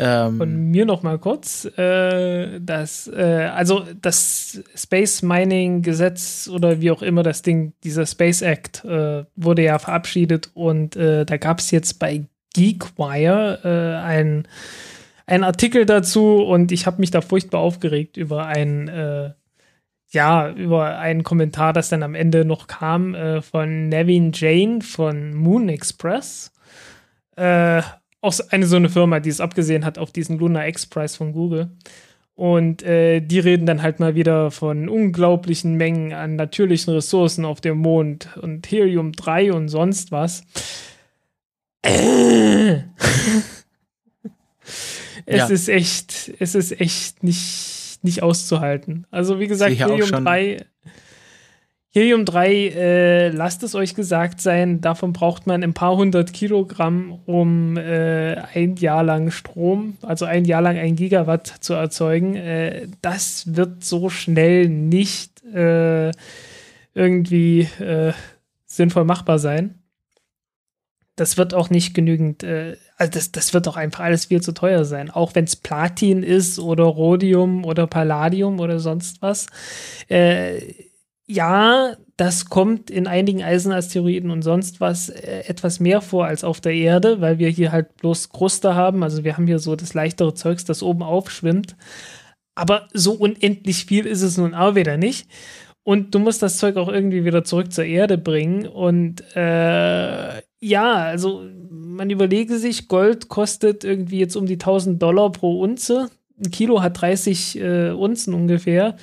ähm, von mir noch mal kurz. Äh, das, äh, also das Space Mining Gesetz oder wie auch immer das Ding, dieser Space Act äh, wurde ja verabschiedet und äh, da gab es jetzt bei GeekWire äh, ein ein Artikel dazu und ich habe mich da furchtbar aufgeregt über ein äh, ja, über einen Kommentar, das dann am Ende noch kam, äh, von Nevin Jane von Moon Express. Äh, auch eine so eine Firma, die es abgesehen hat auf diesen Lunar X-Prize von Google. Und äh, die reden dann halt mal wieder von unglaublichen Mengen an natürlichen Ressourcen auf dem Mond und Helium 3 und sonst was. es ja. ist echt, es ist echt nicht nicht auszuhalten. Also wie gesagt, Helium 3, Helium 3, äh, lasst es euch gesagt sein, davon braucht man ein paar hundert Kilogramm, um äh, ein Jahr lang Strom, also ein Jahr lang ein Gigawatt zu erzeugen. Äh, das wird so schnell nicht äh, irgendwie äh, sinnvoll machbar sein. Das wird auch nicht genügend äh, also das, das wird doch einfach alles viel zu teuer sein. Auch wenn es Platin ist oder Rhodium oder Palladium oder sonst was. Äh, ja, das kommt in einigen Eisenasteroiden und sonst was äh, etwas mehr vor als auf der Erde, weil wir hier halt bloß Kruste haben. Also wir haben hier so das leichtere Zeugs, das oben aufschwimmt. Aber so unendlich viel ist es nun auch wieder nicht. Und du musst das Zeug auch irgendwie wieder zurück zur Erde bringen. Und äh, ja, also man überlege sich, Gold kostet irgendwie jetzt um die 1000 Dollar pro Unze. Ein Kilo hat 30 äh, Unzen ungefähr.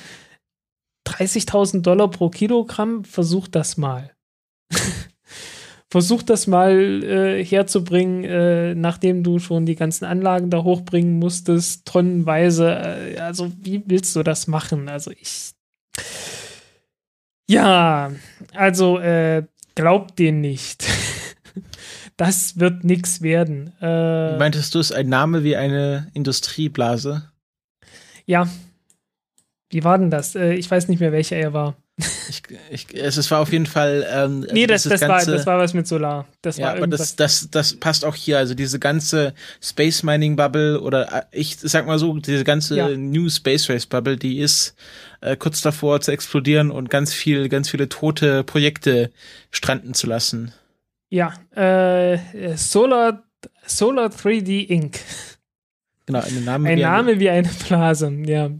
30.000 Dollar pro Kilogramm, versuch das mal. versuch das mal äh, herzubringen, äh, nachdem du schon die ganzen Anlagen da hochbringen musstest, tonnenweise. Äh, also, wie willst du das machen? Also, ich. Ja, also, äh, glaubt den nicht. das wird nichts werden. Äh, Meintest du es ein Name wie eine Industrieblase? Ja. Wie war denn das? Äh, ich weiß nicht mehr, welcher er war. Ich, ich, es war auf jeden Fall. Ähm, nee, das, das, ganze, war, das war was mit Solar. Das ja, war aber das, das, das passt auch hier. Also diese ganze Space Mining Bubble oder äh, ich sag mal so, diese ganze ja. New Space Race Bubble, die ist äh, kurz davor zu explodieren und ganz viel, ganz viele tote Projekte stranden zu lassen. Ja, äh, Solar, Solar 3D Inc. Genau, ein Name, ein wie, Name eine, wie eine Blase, ja.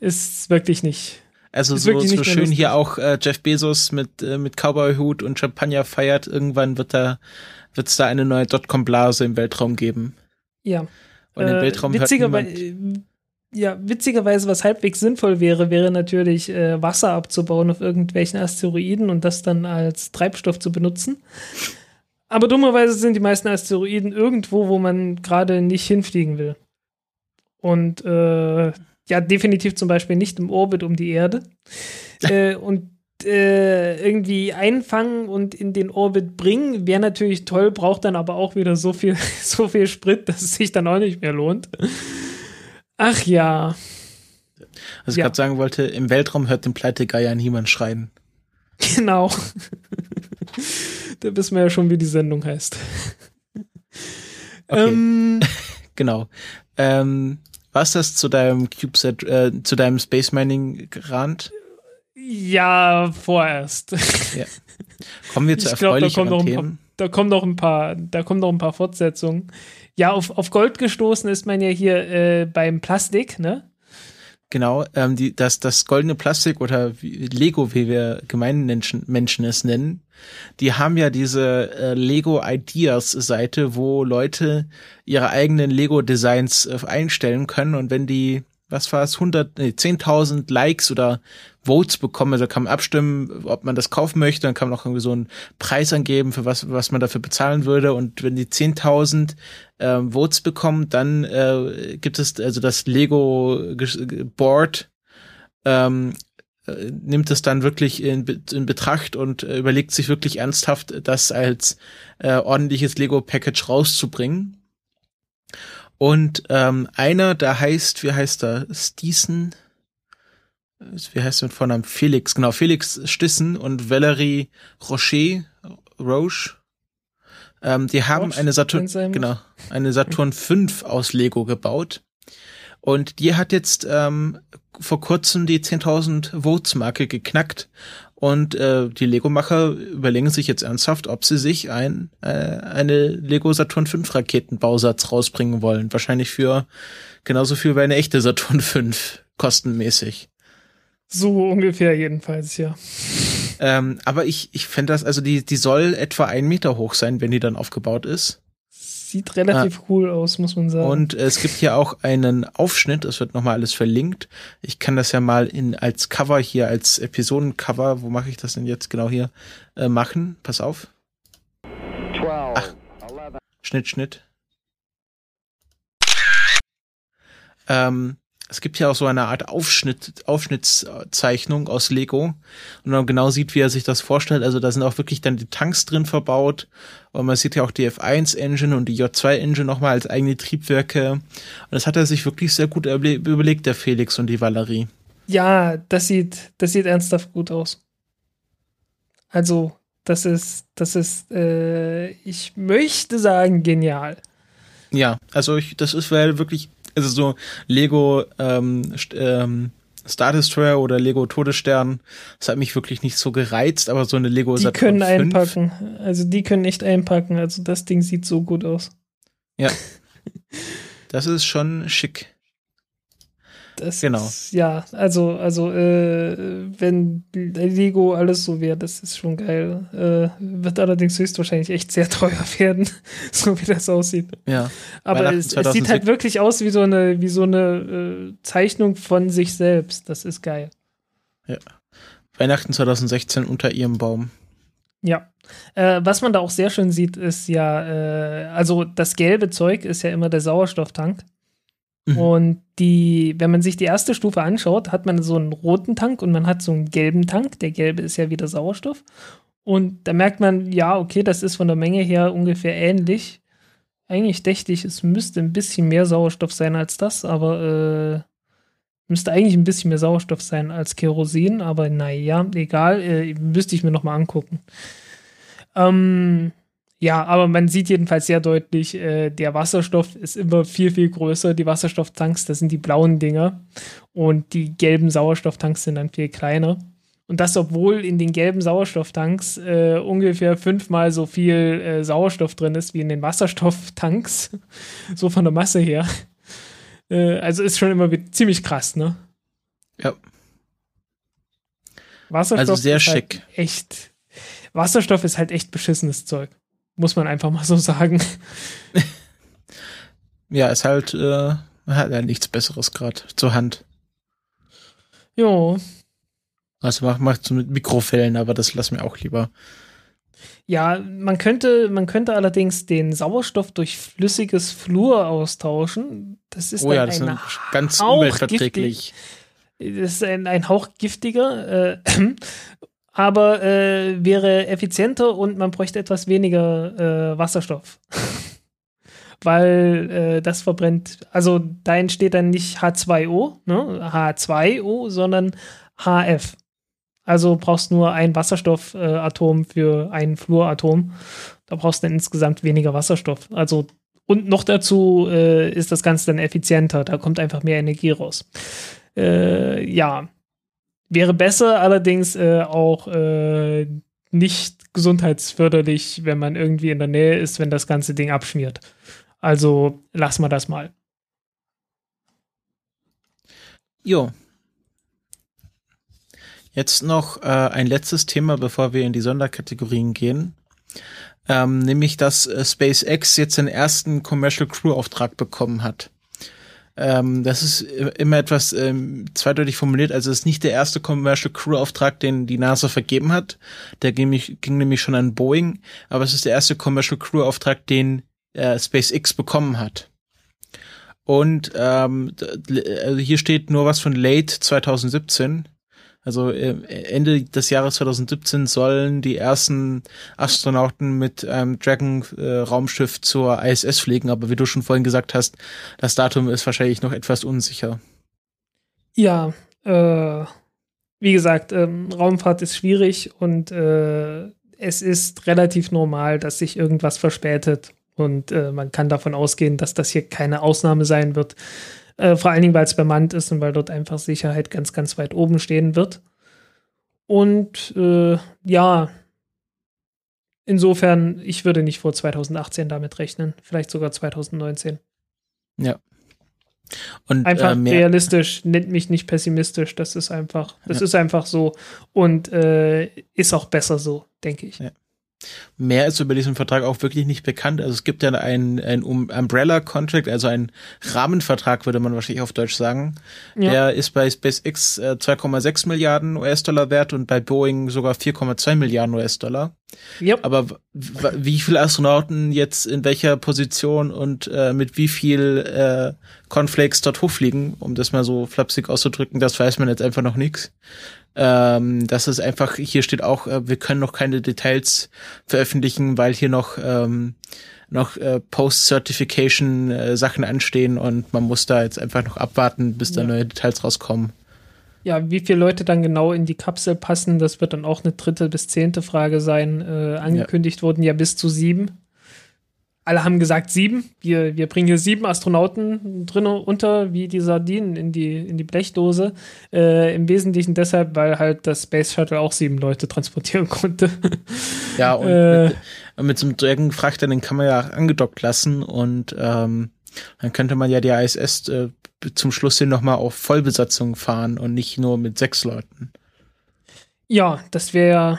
ist wirklich nicht. Also so, wirklich so schön lustig. hier auch äh, Jeff Bezos mit, äh, mit Cowboy-Hut und Champagner feiert. Irgendwann wird da wird's da eine neue Dotcom-Blase im Weltraum geben. Ja. Und im Äh, Weltraum hört witzigerweise, niemand. Ja, witzigerweise, was halbwegs sinnvoll wäre, wäre natürlich äh, Wasser abzubauen auf irgendwelchen Asteroiden und das dann als Treibstoff zu benutzen. Aber dummerweise sind die meisten Asteroiden irgendwo, wo man gerade nicht hinfliegen will. Und äh, ja, definitiv zum Beispiel nicht im Orbit um die Erde. äh, und äh, irgendwie einfangen und in den Orbit bringen, wäre natürlich toll, braucht dann aber auch wieder so viel, so viel Sprit, dass es sich dann auch nicht mehr lohnt. Ach ja, Was ich ja. gerade sagen wollte, im Weltraum hört den Pleitegeier niemand schreien. genau. da wissen wir ja schon, wie die Sendung heißt. Okay. Ähm, Genau. Ähm, was das zu deinem CubeSat, äh, zu deinem Space Mining Rand? ja, vorerst. Kommen wir zu Ich glaub, da erfreulicheren ein paar- Themen. da kommen noch ein paar, da kommen noch ein paar Fortsetzungen. Ja, auf, auf Gold gestoßen ist man ja hier äh, beim Plastik, ne? Genau, ähm, die, das, das goldene Plastik oder Lego, wie wir gemeinen Menschen, Menschen es nennen, die haben ja diese äh, Lego Ideas Seite, wo Leute ihre eigenen Lego Designs äh, einstellen können und wenn die, was war es, 100, nee, 10.000 Likes oder Votes bekommen, also kann man abstimmen, ob man das kaufen möchte, dann kann man auch irgendwie so einen Preis angeben, für was, was man dafür bezahlen würde. Und wenn die 10.000 ähm, Votes bekommen, dann äh, gibt es also das Lego Board ähm, äh, nimmt es dann wirklich in, in Betracht und äh, überlegt sich wirklich ernsthaft, das als äh, ordentliches Lego Package rauszubringen. Und ähm, einer, der heißt, wie heißt er? Stießen? Wie heißt er mit Vornamen? Felix, genau, Felix Stissen und Valerie Rocher, Roche. Ähm, die haben Roche, eine Saturn, genau, eine Saturn 5 aus Lego gebaut. Und die hat jetzt ähm, vor kurzem die 10.000 Votes-Marke geknackt. Und äh, die Lego-Macher überlegen sich jetzt ernsthaft, ob sie sich ein, äh, eine Lego Saturn 5 Raketenbausatz rausbringen wollen. Wahrscheinlich für genauso viel wie eine echte Saturn 5 kostenmäßig. So ungefähr jedenfalls, ja. Ähm, aber ich, ich fände das, also die, die soll etwa ein Meter hoch sein, wenn die dann aufgebaut ist. Sieht relativ cool aus, muss man sagen. Und es gibt hier auch einen Aufschnitt, das wird nochmal alles verlinkt. Ich kann das ja mal in als Cover hier, als Episodencover, wo mache ich das denn jetzt genau hier, äh, machen. Pass auf. 12, 11, Schnitt, Schnitt. Ähm, es gibt ja auch so eine Art Aufschnitt, Aufschnittszeichnung aus Lego und man genau sieht, wie er sich das vorstellt. Also da sind auch wirklich dann die Tanks drin verbaut und man sieht ja auch die F1-Engine und die J2-Engine nochmal als eigene Triebwerke. Und das hat er sich wirklich sehr gut überle- überlegt, der Felix und die Valerie. ja, das sieht, das sieht ernsthaft gut aus. Also, das ist, das ist, äh, ich möchte sagen, genial. Ja, also ich, das ist weil wirklich, also so Lego ähm, ähm, Star Destroyer oder Lego Todesstern, das hat mich wirklich nicht so gereizt, aber so eine Lego Die Saturn können 5, einpacken. Also, die können echt einpacken. Also, das Ding sieht so gut aus. Ja. Das ist schon schick. Das Genau. Ist, ja, also, also, äh, wenn Lego alles so wäre, das ist schon geil. Äh, wird allerdings höchstwahrscheinlich echt sehr teuer werden, so wie das aussieht. Ja. Aber es, es 2006. sieht halt wirklich aus wie so eine, wie so eine äh, Zeichnung von sich selbst. Das ist geil. Weihnachten 2016 unter ihrem Baum. Ja. Äh, was man da auch sehr schön sieht, ist ja, äh, also das gelbe Zeug ist ja immer der Sauerstofftank. Mhm. Und die, wenn man sich die erste Stufe anschaut, hat man so einen roten Tank und man hat so einen gelben Tank. Der gelbe ist ja wieder Sauerstoff. Und da merkt man, ja, okay, das ist von der Menge her ungefähr ähnlich. Eigentlich dächte ich, es müsste ein bisschen mehr Sauerstoff sein als das, aber äh, müsste eigentlich ein bisschen mehr Sauerstoff sein als Kerosin, aber naja, egal, äh, müsste ich mir nochmal angucken. Ähm, ja, aber man sieht jedenfalls sehr deutlich, äh, der Wasserstoff ist immer viel, viel größer. Die Wasserstofftanks, das sind die blauen Dinger. Und die gelben Sauerstofftanks sind dann viel kleiner. Und das, obwohl in den gelben Sauerstofftanks äh, ungefähr fünfmal so viel äh, Sauerstoff drin ist wie in den Wasserstofftanks. so von der Masse her. Äh, also ist schon immer ziemlich krass, ne? Ja. Wasserstoff Also sehr ist schick. Halt echt. Wasserstoff ist halt echt beschissenes Zeug. Muss man einfach mal so sagen. Ja, ist halt, äh, hat ja nichts Besseres gerade zur Hand. Jo. Also macht macht so mit Mikrofällen, aber das lassen wir auch lieber. Ja, man könnte, man könnte allerdings den Sauerstoff durch flüssiges Fluor austauschen. Das ist oh ja, das ein ist ganz umweltverträglich. Das ist ein, ein Hauch giftiger, äh, aber äh, wäre effizienter und man bräuchte etwas weniger äh, Wasserstoff. Weil äh, das verbrennt, also da entsteht dann nicht H2O, ne, H2O, sondern HF. Also brauchst nur ein Wasserstoffatom für ein Fluoratom. Da brauchst du dann insgesamt weniger Wasserstoff. Also und noch dazu äh, ist das Ganze dann effizienter. Da kommt einfach mehr Energie raus. Äh, ja, wäre besser, allerdings äh, auch äh, nicht gesundheitsförderlich, wenn man irgendwie in der Nähe ist, wenn das ganze Ding abschmiert. Also lassen wir das mal. Jo. Jetzt noch äh, ein letztes Thema, bevor wir in die Sonderkategorien gehen. Ähm, nämlich, dass äh, SpaceX jetzt den ersten Commercial Crew Auftrag bekommen hat. Ähm, das ist immer etwas ähm, zweideutig formuliert. Also es ist nicht der erste Commercial Crew Auftrag, den die NASA vergeben hat. Der ging, nämlich- ging nämlich schon an Boeing. Aber es ist der erste Commercial Crew Auftrag, den äh, SpaceX bekommen hat. Und ähm, also hier steht nur was von late 2017. Also äh, Ende des Jahres 2017 sollen die ersten Astronauten mit einem Dragon-Raumschiff zur ISS fliegen, aber wie du schon vorhin gesagt hast, das Datum ist wahrscheinlich noch etwas unsicher. Ja, äh, wie gesagt, ähm, Raumfahrt ist schwierig und äh, es ist relativ normal, dass sich irgendwas verspätet. Und äh, man kann davon ausgehen, dass das hier keine Ausnahme sein wird. Äh, vor allen Dingen, weil es bemannt ist und weil dort einfach Sicherheit ganz, ganz weit oben stehen wird. Und äh, ja, insofern, ich würde nicht vor 2018 damit rechnen, vielleicht sogar 2019. Und Einfach äh, realistisch, nennt mich nicht pessimistisch. Das ist einfach, das Ja. ist einfach so und äh, ist auch besser so, denke ich. Ja. Mehr ist über diesen Vertrag auch wirklich nicht bekannt. Also es gibt ja einen, einen Um- Umbrella-Contract, also einen Rahmenvertrag, würde man wahrscheinlich auf Deutsch sagen. Ja. Der ist bei SpaceX äh, 2,6 Milliarden US-Dollar wert und bei Boeing sogar 4,2 Milliarden US-Dollar. Yep. Aber wie viele Astronauten jetzt in welcher Position und äh, mit wie viel äh, Cornflakes dort hochfliegen, um das mal so flapsig auszudrücken, das weiß man jetzt einfach noch nichts. Ähm, das ist einfach, hier steht auch, äh, wir können noch keine Details veröffentlichen, weil hier noch ähm, noch äh, Post-Certification äh, Sachen anstehen und man muss da jetzt einfach noch abwarten, bis da Ja. neue Details rauskommen. Ja, wie viele Leute dann genau in die Kapsel passen, das wird dann auch eine dritte bis zehnte Frage sein. Äh, angekündigt wurden ja bis zu sieben. Alle haben gesagt sieben. Wir, wir bringen hier sieben Astronauten drin unter, wie die Sardinen in die, in die Blechdose. Äh, Im Wesentlichen deshalb, weil halt das Space Shuttle auch sieben Leute transportieren konnte. Ja, und Äh. mit, mit so einem Dragon-Frachter, den kann man ja angedockt lassen und ähm, dann könnte man ja die ISS äh, zum Schluss hin nochmal auf Vollbesatzung fahren und nicht nur mit sechs Leuten. ja, das wäre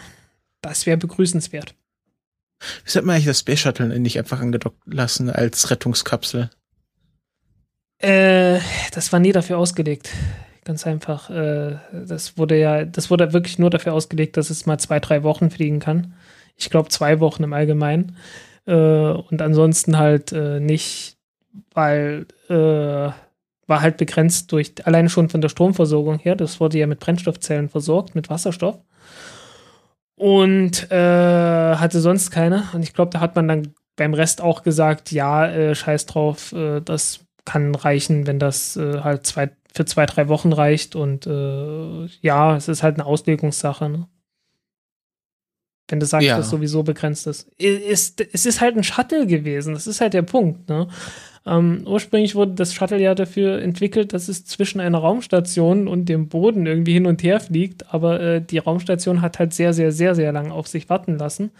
das wäre begrüßenswert. Wie hat man eigentlich das Space Shuttle nicht einfach angedockt lassen als Rettungskapsel? Äh, das war nie dafür ausgelegt. Ganz einfach. Äh, das wurde ja, das wurde wirklich nur dafür ausgelegt, dass es mal zwei, drei Wochen fliegen kann. Ich glaube zwei Wochen im Allgemeinen. Äh, und ansonsten halt äh, nicht, weil äh, war halt begrenzt durch, alleine schon von der Stromversorgung her. Das wurde ja mit Brennstoffzellen versorgt, mit Wasserstoff. Und äh, hatte sonst keine. Und ich glaube, da hat man dann beim Rest auch gesagt, ja, äh, scheiß drauf, äh, das kann reichen, wenn das äh, halt zwei, für zwei, drei Wochen reicht. Und äh, ja, es ist halt eine Auslegungssache. Ne? Wenn du sagst, Ja. dass sowieso begrenzt ist. Ist. Es ist halt ein Shuttle gewesen. Das ist halt der Punkt. Ne? Ähm, ursprünglich wurde das Shuttle ja dafür entwickelt, dass es zwischen einer Raumstation und dem Boden irgendwie hin und her fliegt. Aber äh, die Raumstation hat halt sehr, sehr, sehr, sehr lang auf sich warten lassen.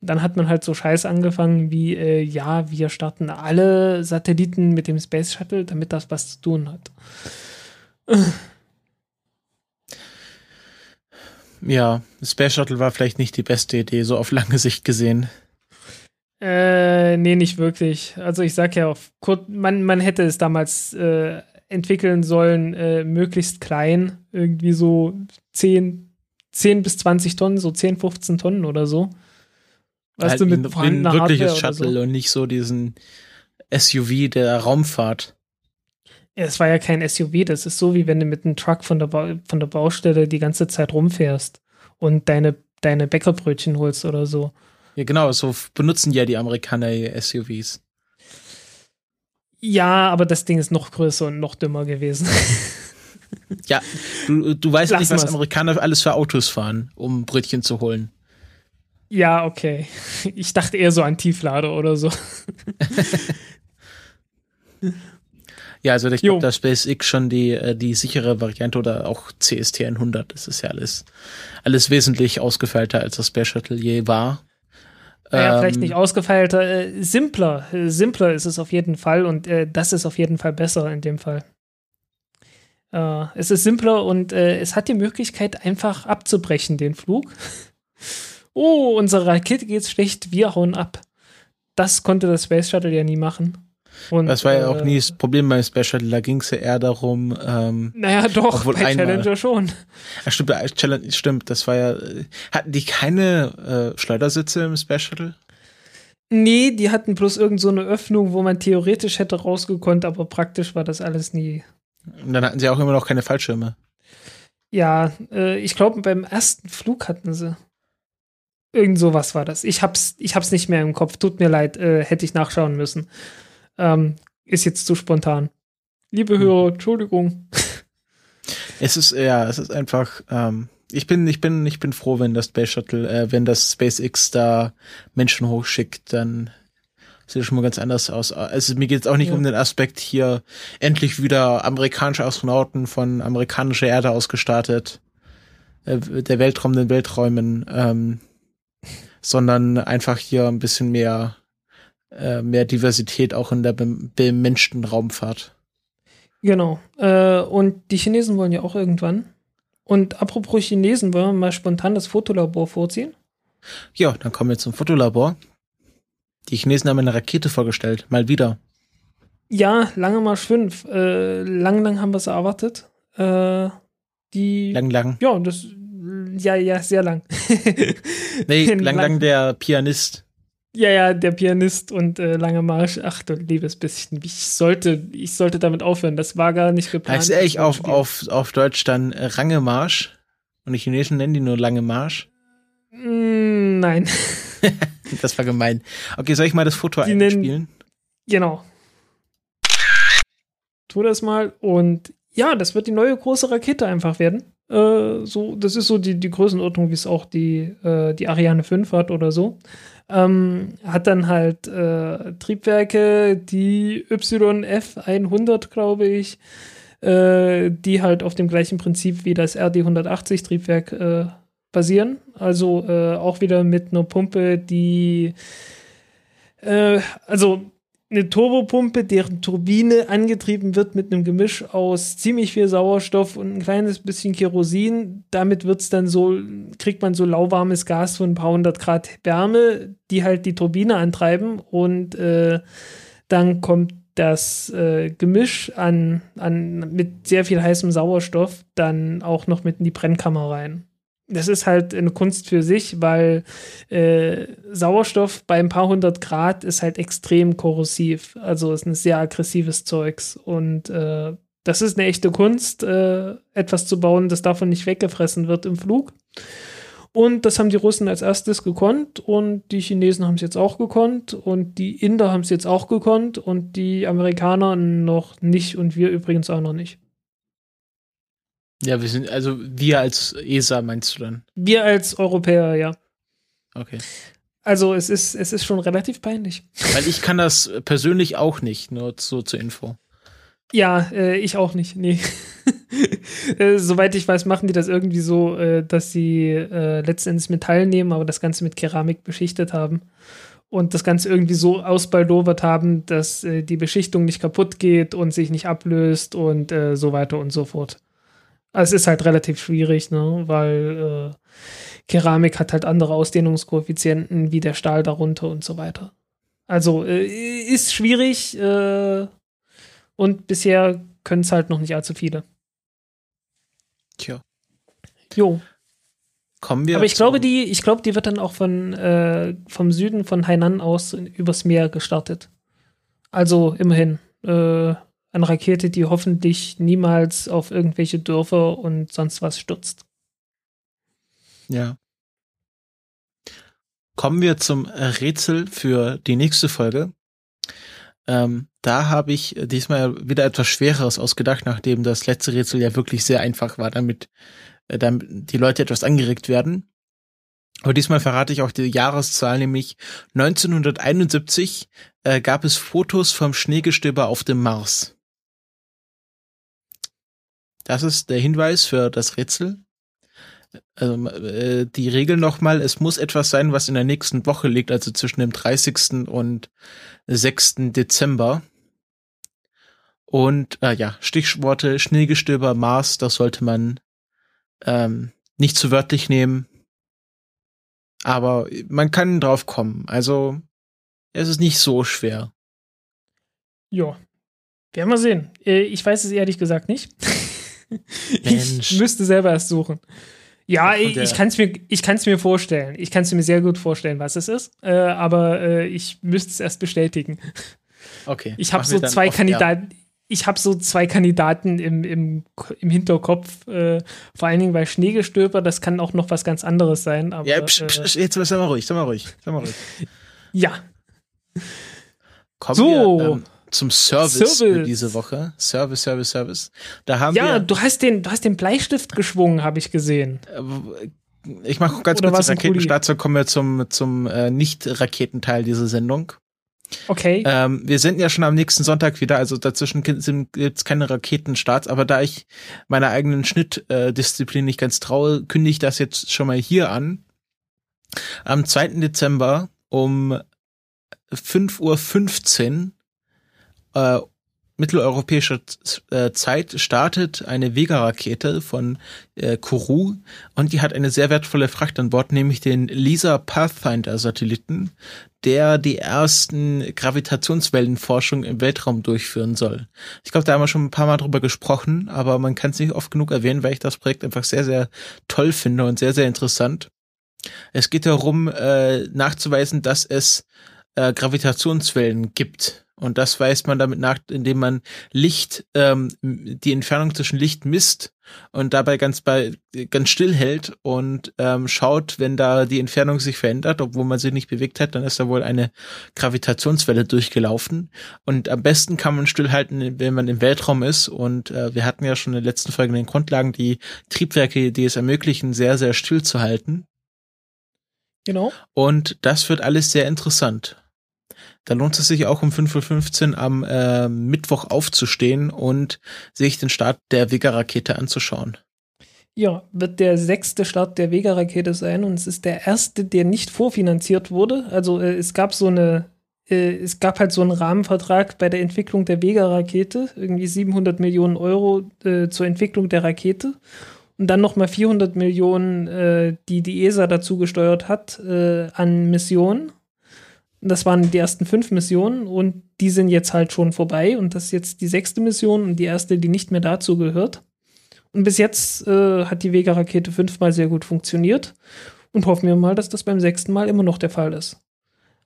Dann hat man halt so Scheiß angefangen wie, äh, ja, wir starten alle Satelliten mit dem Space Shuttle, damit das was zu tun hat. Ja, Space Shuttle war vielleicht nicht die beste Idee, so auf lange Sicht gesehen. Äh, nee, nicht wirklich. Also ich sag ja, auf kurz, man, man hätte es damals äh, entwickeln sollen, äh, möglichst klein, irgendwie so 10, 10 bis 20 Tonnen, so 10, 15 Tonnen oder so. Weißt halt du, mit ein, ein wirkliches Shuttle so. und nicht so diesen SUV der Raumfahrt. Es war ja kein SUV, das ist so, wie wenn du mit einem Truck von der, ba von der Baustelle die ganze Zeit rumfährst und deine, deine Bäckerbrötchen holst oder so. Ja, genau, so benutzen ja die Amerikaner SUVs. Ja, aber das Ding ist noch größer und noch dümmer gewesen. ja, du, du weißt Lass nicht, was Amerikaner alles für Autos fahren, um Brötchen zu holen. Ja, okay. Ich dachte eher so an Tieflader oder so. Ja, also ich glaube, da SpaceX schon die, äh, die sichere Variante oder auch CST 100. Das ist ja alles, alles wesentlich ausgefeilter als das Space Shuttle je war. Naja, ähm, vielleicht nicht ausgefeilter, äh, simpler. Äh, simpler ist es auf jeden Fall und äh, das ist auf jeden Fall besser in dem Fall. Äh, es ist simpler und es hat die Möglichkeit, einfach abzubrechen, den Flug. oh, unsere Rakete geht schlecht, wir hauen ab. Das konnte das Space Shuttle ja nie machen. Und, das war ja auch nie das Problem beim Shuttle, da ging es ja eher darum. Ähm, naja, doch, bei einmal, Challenger schon. Ja, stimmt, Challenge, stimmt, das war ja. Hatten die keine äh, Schleudersitze im Shuttle? Nee, die hatten bloß irgend so eine Öffnung, wo man theoretisch hätte rausgekonnt, aber praktisch war das alles nie. Und dann hatten sie auch immer noch keine Fallschirme. Ja, äh, ich glaube, beim ersten Flug hatten sie. Irgend sowas war das. Ich hab's, ich hab's nicht mehr im Kopf. Tut mir leid, äh, hätte ich nachschauen müssen. Ähm, ist jetzt zu spontan. Liebe. Hörer, Entschuldigung. Es ist, ja, es ist einfach, ähm, ich bin, ich bin, ich bin froh, wenn das Space Shuttle, äh, wenn das SpaceX da Menschen hochschickt, dann sieht es schon mal ganz anders aus. Also mir geht es auch nicht ja. um den Aspekt hier endlich wieder amerikanische Astronauten von amerikanischer Erde ausgestartet, äh, der Weltraum den Welträumen, ähm, sondern einfach hier ein bisschen mehr äh, mehr Diversität auch in der bemenschten Raumfahrt. Genau. Äh, und die Chinesen wollen ja auch irgendwann. Und apropos Chinesen, wollen wir mal spontan das Fotolabor vorziehen? Ja, dann kommen wir zum Fotolabor. Die Chinesen haben eine Rakete vorgestellt, mal wieder. Ja, Lange Marsch 5. Äh, lang, lang haben wir es erwartet. Äh, die. Lang, lang. Ja, das. Ja, ja, sehr lang. nee, lang, lang der Pianist. Ja, ja, der Pianist und äh, Lange Marsch. Ach du liebes bisschen. Ich sollte, ich sollte damit aufhören. Das war gar nicht geplant. Heißt ehrlich auf, auf, auf Deutsch dann äh, Range Marsch? Und die Chinesen nennen die nur Lange Marsch? Mm, nein. das war gemein. Okay, soll ich mal das Foto die einspielen? Genau. Tu das mal und ja, das wird die neue große Rakete einfach werden. Äh, so, das ist so die, die Größenordnung, wie es auch die, äh, die Ariane 5 hat oder so. Ähm, hat dann halt äh, Triebwerke, die YF 100, glaube ich, äh, die halt auf dem gleichen Prinzip wie das RD 180 Triebwerk äh, basieren. Also auch wieder mit einer Pumpe, die also eine Turbopumpe, deren Turbine angetrieben wird mit einem Gemisch aus ziemlich viel Sauerstoff und ein kleines bisschen Kerosin. Damit wird's dann so, kriegt man so lauwarmes Gas von ein paar hundert Grad Wärme, die halt die Turbine antreiben und äh, dann kommt das äh, Gemisch an, an, mit sehr viel heißem Sauerstoff dann auch noch mit in die Brennkammer rein das ist halt eine Kunst für sich, weil äh, Sauerstoff bei ein paar hundert Grad ist halt extrem korrosiv. Also ist ein sehr aggressives Zeugs. Und äh, das ist eine echte Kunst, äh, etwas zu bauen, das davon nicht weggefressen wird im Flug. Und das haben die Russen als erstes gekonnt und die Chinesen haben es jetzt auch gekonnt und die Inder haben es jetzt auch gekonnt und die Amerikaner noch nicht und wir übrigens auch noch nicht. Ja, wir sind, also wir als ESA meinst du dann? Wir als Europäer, ja. Okay. Also es ist, es ist schon relativ peinlich. Weil ich kann das persönlich auch nicht, nur so zur Info. Ja, äh, ich auch nicht, nee. äh, soweit ich weiß, machen die das irgendwie so, äh, dass sie äh, letztendlich Metall nehmen, aber das Ganze mit Keramik beschichtet haben. Und das Ganze irgendwie so ausbaldowert haben, dass äh, die Beschichtung nicht kaputt geht und sich nicht ablöst und äh, so weiter und so fort. Also es ist halt relativ schwierig, ne? weil äh, Keramik hat halt andere Ausdehnungskoeffizienten wie der Stahl darunter und so weiter. Also äh, ist schwierig äh, und bisher können es halt noch nicht allzu viele. Tja. Jo. Kommen wir Aber ich glaube, die, ich glaube, die wird dann auch von äh, vom Süden von Hainan aus übers Meer gestartet. Also immerhin äh, eine Rakete, die hoffentlich niemals auf irgendwelche Dörfer und sonst was stürzt. Ja. Kommen wir zum Rätsel für die nächste Folge. Ähm, da habe ich diesmal wieder etwas Schwereres ausgedacht, nachdem das letzte Rätsel ja wirklich sehr einfach war, damit, äh, damit die Leute etwas angeregt werden. Aber diesmal verrate ich auch die Jahreszahl, nämlich 1971 äh, gab es Fotos vom Schneegestöber auf dem Mars. Das ist der Hinweis für das Rätsel. Also, äh, die Regel nochmal, es muss etwas sein, was in der nächsten Woche liegt, also zwischen dem 30. und 6. Dezember. Und äh, ja, Stichworte Schneegestöber, Mars, das sollte man ähm, nicht zu wörtlich nehmen. Aber man kann drauf kommen. Also es ist nicht so schwer. Ja. Werden wir sehen. Äh, Ich weiß es ehrlich gesagt nicht. Mensch. Ich müsste selber erst suchen. Ja, ich, ich kann es mir, ich kann's mir vorstellen. Ich kann es mir sehr gut vorstellen, was es ist. Äh, aber äh, ich müsste es erst bestätigen. Okay. Ich habe so zwei. Kandidaten. Ich habe so zwei Kandidaten im, im, im Hinterkopf, äh, vor allen Dingen bei Schneegestöber, das kann auch noch was ganz anderes sein. Aber, Ja, psch, psch, jetzt sei mal ruhig, sei mal ruhig, sei mal ruhig. ja. Kommen So. wir ähm, zum Service, Service. für diese Woche. Service, Service, Service. Da haben ja, wir. du hast den, du hast den Bleistift geschwungen, habe ich gesehen. Äh, Ich mache ganz Oder kurz den? Raketenstart, dann kommen wir zum, zum äh, Nicht-Raketenteil dieser Sendung. Okay. Ähm, wir senden ja schon am nächsten Sonntag wieder, also dazwischen gibt es keine Raketenstarts, aber da ich meiner eigenen Schnittdisziplin äh, nicht ganz traue, kündige ich das jetzt schon mal hier an. Am 2. Dezember um 5.15 Uhr äh, mitteleuropäischer äh, Zeit startet eine Vega-Rakete von äh, Kourou und die hat eine sehr wertvolle Fracht an Bord, nämlich den LISA Pathfinder-Satelliten, der die ersten Gravitationswellenforschung im Weltraum durchführen soll. Ich glaube, da haben wir schon ein paar Mal drüber gesprochen, aber man kann es nicht oft genug erwähnen, weil ich das Projekt einfach sehr, sehr toll finde und sehr, sehr interessant. Es geht darum, äh, nachzuweisen, dass es äh, Gravitationswellen gibt. Und das weiß man damit nach, indem man Licht, ähm, die Entfernung zwischen Licht misst und dabei ganz bei ganz still hält und ähm, schaut, wenn da die Entfernung sich verändert, obwohl man sie nicht bewegt hat, dann ist da wohl eine Gravitationswelle durchgelaufen. Und am besten kann man stillhalten, wenn man im Weltraum ist. Und äh, wir hatten ja schon in den letzten Folgen in den Grundlagen die Triebwerke, die es ermöglichen, sehr, sehr still zu halten. Genau. Und das wird alles sehr interessant. Da lohnt es sich auch um 5.15 Uhr am äh, Mittwoch aufzustehen und sich den Start der Vega-Rakete anzuschauen. Ja, wird der sechste Start der Vega-Rakete sein und es ist der erste, der nicht vorfinanziert wurde. Also äh, es gab so eine, äh, es gab halt so einen Rahmenvertrag bei der Entwicklung der Vega-Rakete, irgendwie 700 Millionen Euro äh, zur Entwicklung der Rakete und dann nochmal 400 Millionen, äh, die die ESA dazu gesteuert hat, äh, an Missionen. Das waren die ersten fünf Missionen und die sind jetzt halt schon vorbei und das ist jetzt die sechste Mission und die erste, die nicht mehr dazu gehört. Und bis jetzt äh, hat die Vega-Rakete fünfmal sehr gut funktioniert. Und hoffen wir mal, dass das beim sechsten Mal immer noch der Fall ist.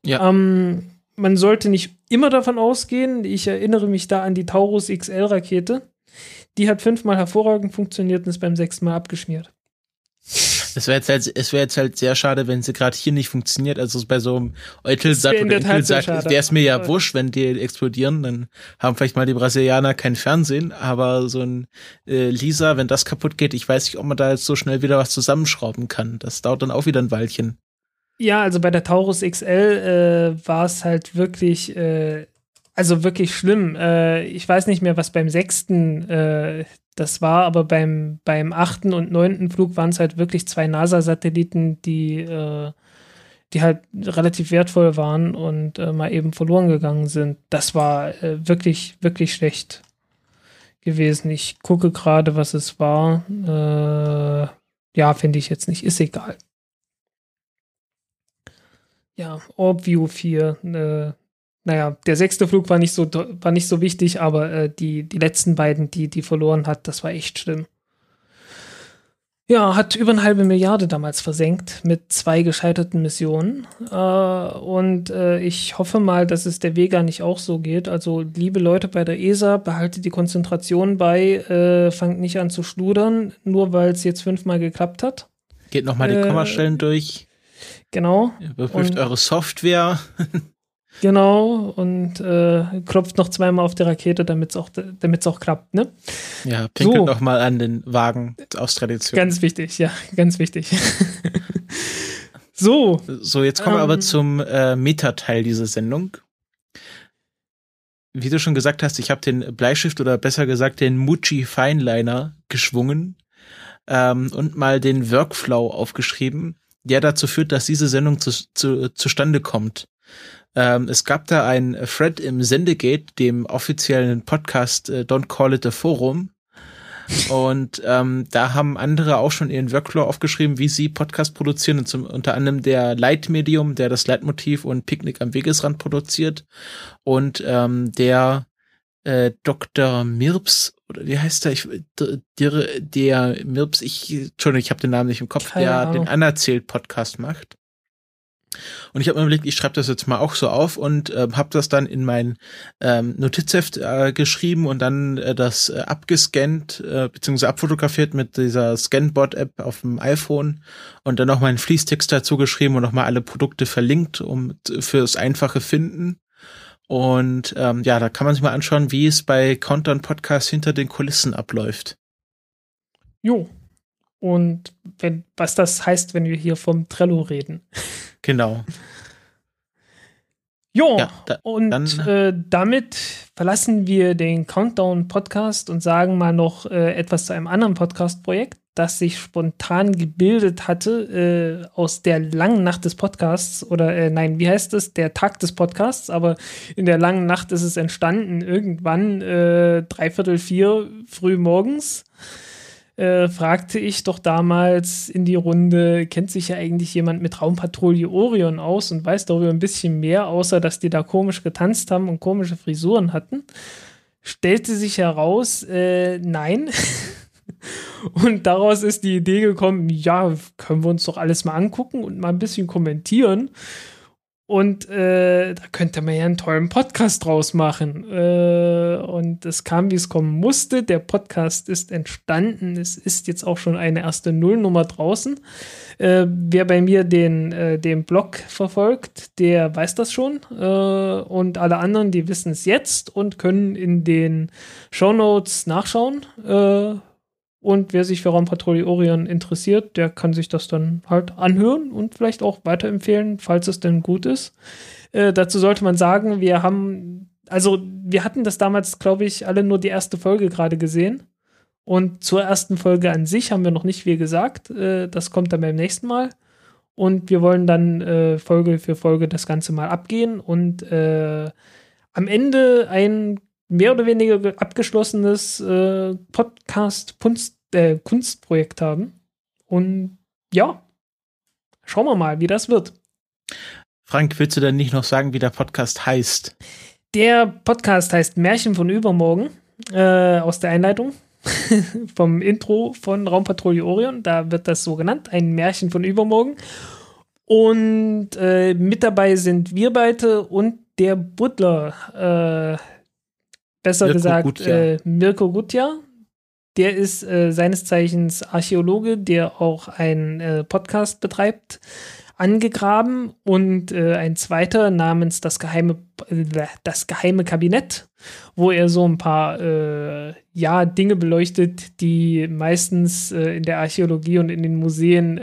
Ja. Ähm, man sollte nicht immer davon ausgehen. Ich erinnere mich da an die Taurus XL-Rakete. Die hat fünfmal hervorragend funktioniert und ist beim sechsten Mal abgeschmiert. Es wäre jetzt, halt, es wäre jetzt halt sehr schade, wenn sie gerade hier nicht funktioniert. Also bei so einem Eutelsat wär in oder schade. wäre es mir ja wurscht, wenn die explodieren. Dann haben vielleicht mal die Brasilianer kein Fernsehen. Aber so ein äh, Lisa, wenn das kaputt geht, ich weiß nicht, ob man da jetzt so schnell wieder was zusammenschrauben kann. Das dauert dann auch wieder ein Weilchen. Ja, also bei der Taurus XL äh, war es halt wirklich, äh, also wirklich schlimm. Äh, ich weiß nicht mehr, was beim sechsten äh, das war, aber beim, beim achten und neunten Flug waren es halt wirklich zwei NASA-Satelliten, die, äh, die halt relativ wertvoll waren und äh, mal eben verloren gegangen sind. Das war äh, wirklich, wirklich schlecht. gewesen. Ich gucke gerade, was es war. Äh, ja, finde ich jetzt nicht. Ist egal. Ja, Orbview 4. Äh, naja, der sechste Flug war nicht so, war nicht so wichtig, aber äh, die, die letzten beiden, die die verloren hat, das war echt schlimm. Ja, hat über eine halbe Milliarde damals versenkt mit zwei gescheiterten Missionen. Äh, und äh, ich hoffe mal, dass es der Vega nicht auch so geht. Also, liebe Leute bei der ESA, behaltet die Konzentration bei, äh, fangt nicht an zu schludern, nur weil es jetzt fünfmal geklappt hat. Geht nochmal die Äh, Kommastellen durch, Genau. überprüft und- eure Software. Genau, und äh, klopft noch zweimal auf die Rakete, damit es auch, damit's auch klappt, ne? Ja, pinkelt So. nochmal an den Wagen aus Tradition. Ganz wichtig, ja, ganz wichtig. so, So, jetzt kommen wir aber Ähm. zum äh, Metateil dieser Sendung. Wie du schon gesagt hast, ich habe den Bleistift oder besser gesagt den Muji Fineliner geschwungen ähm, und mal den Workflow aufgeschrieben, der dazu führt, dass diese Sendung zu, zu, zustande kommt. Ähm, es gab da einen Thread im Sendegate, dem offiziellen Podcast äh, Don't Call It a Forum. Und ähm, da haben andere auch schon ihren Workflow aufgeschrieben, wie sie Podcast produzieren. Und zum, unter anderem der Leitmedium, der das Leitmotiv und Picknick am Wegesrand produziert. Und ähm, der äh, Dr. Mirps, oder wie heißt der? Ich, der, der, der Mirps, ich, Entschuldigung, ich habe den Namen nicht im Kopf, Keine der Ahnung. den Anerzählt-Podcast macht. Und ich habe mir überlegt, ich schreibe das jetzt mal auch so auf und ähm, habe das dann in mein ähm, Notizheft äh, geschrieben und dann äh, das äh, abgescannt äh, bzw. abfotografiert mit dieser Scanbot-App auf dem iPhone und dann noch meinen Fließtext dazu geschrieben und nochmal alle Produkte verlinkt, um fürs einfache Finden. Und ähm, ja, da kann man sich mal anschauen, wie es bei Countdown Podcast hinter den Kulissen abläuft. jo. Und wenn, was das heißt, wenn wir hier vom Trello reden. Genau. Jo, Ja, da- und dann- äh, damit verlassen wir den Countdown-Podcast und sagen mal noch äh, etwas zu einem anderen Podcast-Projekt, das sich spontan gebildet hatte äh, aus der langen Nacht des Podcasts oder äh, nein, wie heißt es? Der Tag des Podcasts, aber in der langen Nacht ist es entstanden, irgendwann äh, dreiviertel vier früh morgens. Äh, fragte ich doch damals in die Runde, kennt sich ja eigentlich jemand mit Raumpatrouille Orion aus und weiß darüber ein bisschen mehr, außer dass die da komisch getanzt haben und komische Frisuren hatten. Stellte sich heraus, äh, nein. und daraus ist die Idee gekommen, ja, können wir uns doch alles mal angucken und mal ein bisschen kommentieren. Und äh, da könnte man ja einen tollen Podcast draus machen. Äh, und es kam, wie es kommen musste. Der Podcast ist entstanden. Es ist jetzt auch schon eine erste Nullnummer draußen. Äh, wer bei mir den, äh, den Blog verfolgt, der weiß das schon. Äh, und alle anderen, die wissen es jetzt und können in den Shownotes nachschauen. Und wer sich für Raumpatrouille Orion interessiert, der kann sich das dann halt anhören und vielleicht auch weiterempfehlen, falls es denn gut ist. Äh, dazu sollte man sagen, wir haben, also wir hatten das damals, glaube ich, alle nur die erste Folge gerade gesehen. Und zur ersten Folge an sich haben wir noch nicht viel gesagt. Äh, das kommt dann beim nächsten Mal. Und wir wollen dann äh, Folge für Folge das Ganze mal abgehen und äh, am Ende ein mehr oder weniger ge- abgeschlossenes äh, Podcast-Kunst, äh, Kunstprojekt haben. Und ja, schauen wir mal, wie das wird. Frank, willst du denn nicht noch sagen, wie der Podcast heißt? Der Podcast heißt Märchen von übermorgen äh, aus der Einleitung vom Intro von Raumpatrouille Orion. Da wird das so genannt, ein Märchen von übermorgen. Und äh, mit dabei sind wir beide und der Butler, äh, besser Mirko gesagt Gutjahr. äh, Mirko Gutjahr. Der ist äh, seines Zeichens Archäologe, der auch einen äh, Podcast betreibt, angegraben und äh, ein zweiter namens das geheime äh, das geheime Kabinett, wo er so ein paar äh, ja Dinge beleuchtet, die meistens in der Archäologie und in den Museen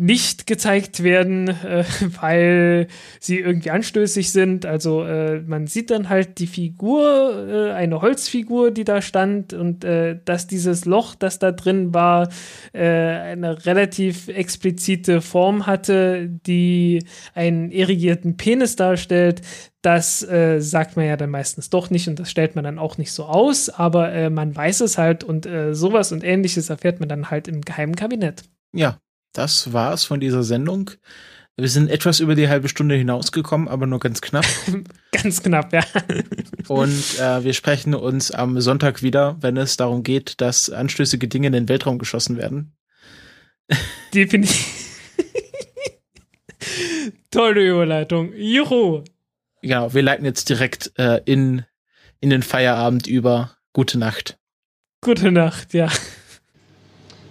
nicht gezeigt werden, äh, weil sie irgendwie anstößig sind. Also äh, man sieht dann halt die Figur, äh, eine Holzfigur, die da stand und äh, dass dieses Loch, das da drin war, äh, eine relativ explizite Form hatte, die einen erigierten Penis darstellt. Das äh, sagt man ja dann meistens doch nicht und das stellt man dann auch nicht so aus, aber äh, man weiß es halt und äh, sowas und ähnliches erfährt man dann halt im geheimen Kabinett. Ja, das war's von dieser Sendung. Wir sind etwas über die halbe Stunde hinausgekommen, aber nur ganz knapp. ganz knapp, ja. Und äh, wir sprechen uns am Sonntag wieder, wenn es darum geht, dass anstößige Dinge in den Weltraum geschossen werden. Definitiv. Tolle Überleitung. Juhu. Genau, wir leiten jetzt direkt äh, in, in den Feierabend über. Gute Nacht. Gute Nacht, ja.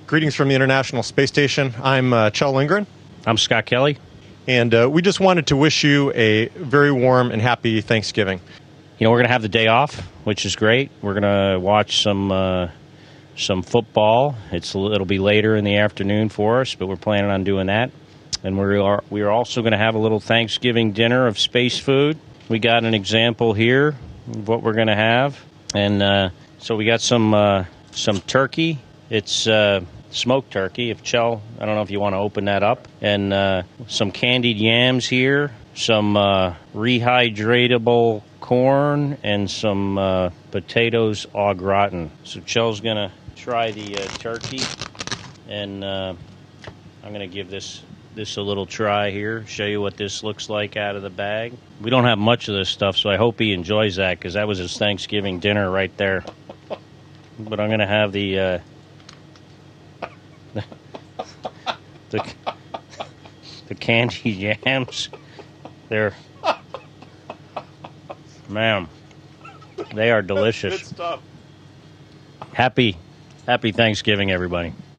Greetings from the International Space Station. I'm uh, Chell Lindgren. I'm Scott Kelly. And uh, we just wanted to wish you a very warm and happy Thanksgiving. You know, we're going to have the day off, which is great. We're going to watch some uh, some football. It's it'll be later in the afternoon for us, but we're planning on doing that. And we are we are also going to have a little Thanksgiving dinner of space food. We got an example here of what we're going to have, and uh, so we got some uh, some turkey. It's uh, smoked turkey. If Chell, I don't know if you want to open that up, and uh, some candied yams here, some uh, rehydratable corn, and some uh, potatoes au gratin. So Chell's gonna try the uh, turkey, and uh, I'm gonna give this this a little try here. Show you what this looks like out of the bag. We don't have much of this stuff, so I hope he enjoys that because that was his Thanksgiving dinner right there. But I'm gonna have the uh, the the candy yams. They're ma'am, they are delicious. Happy happy Thanksgiving, everybody.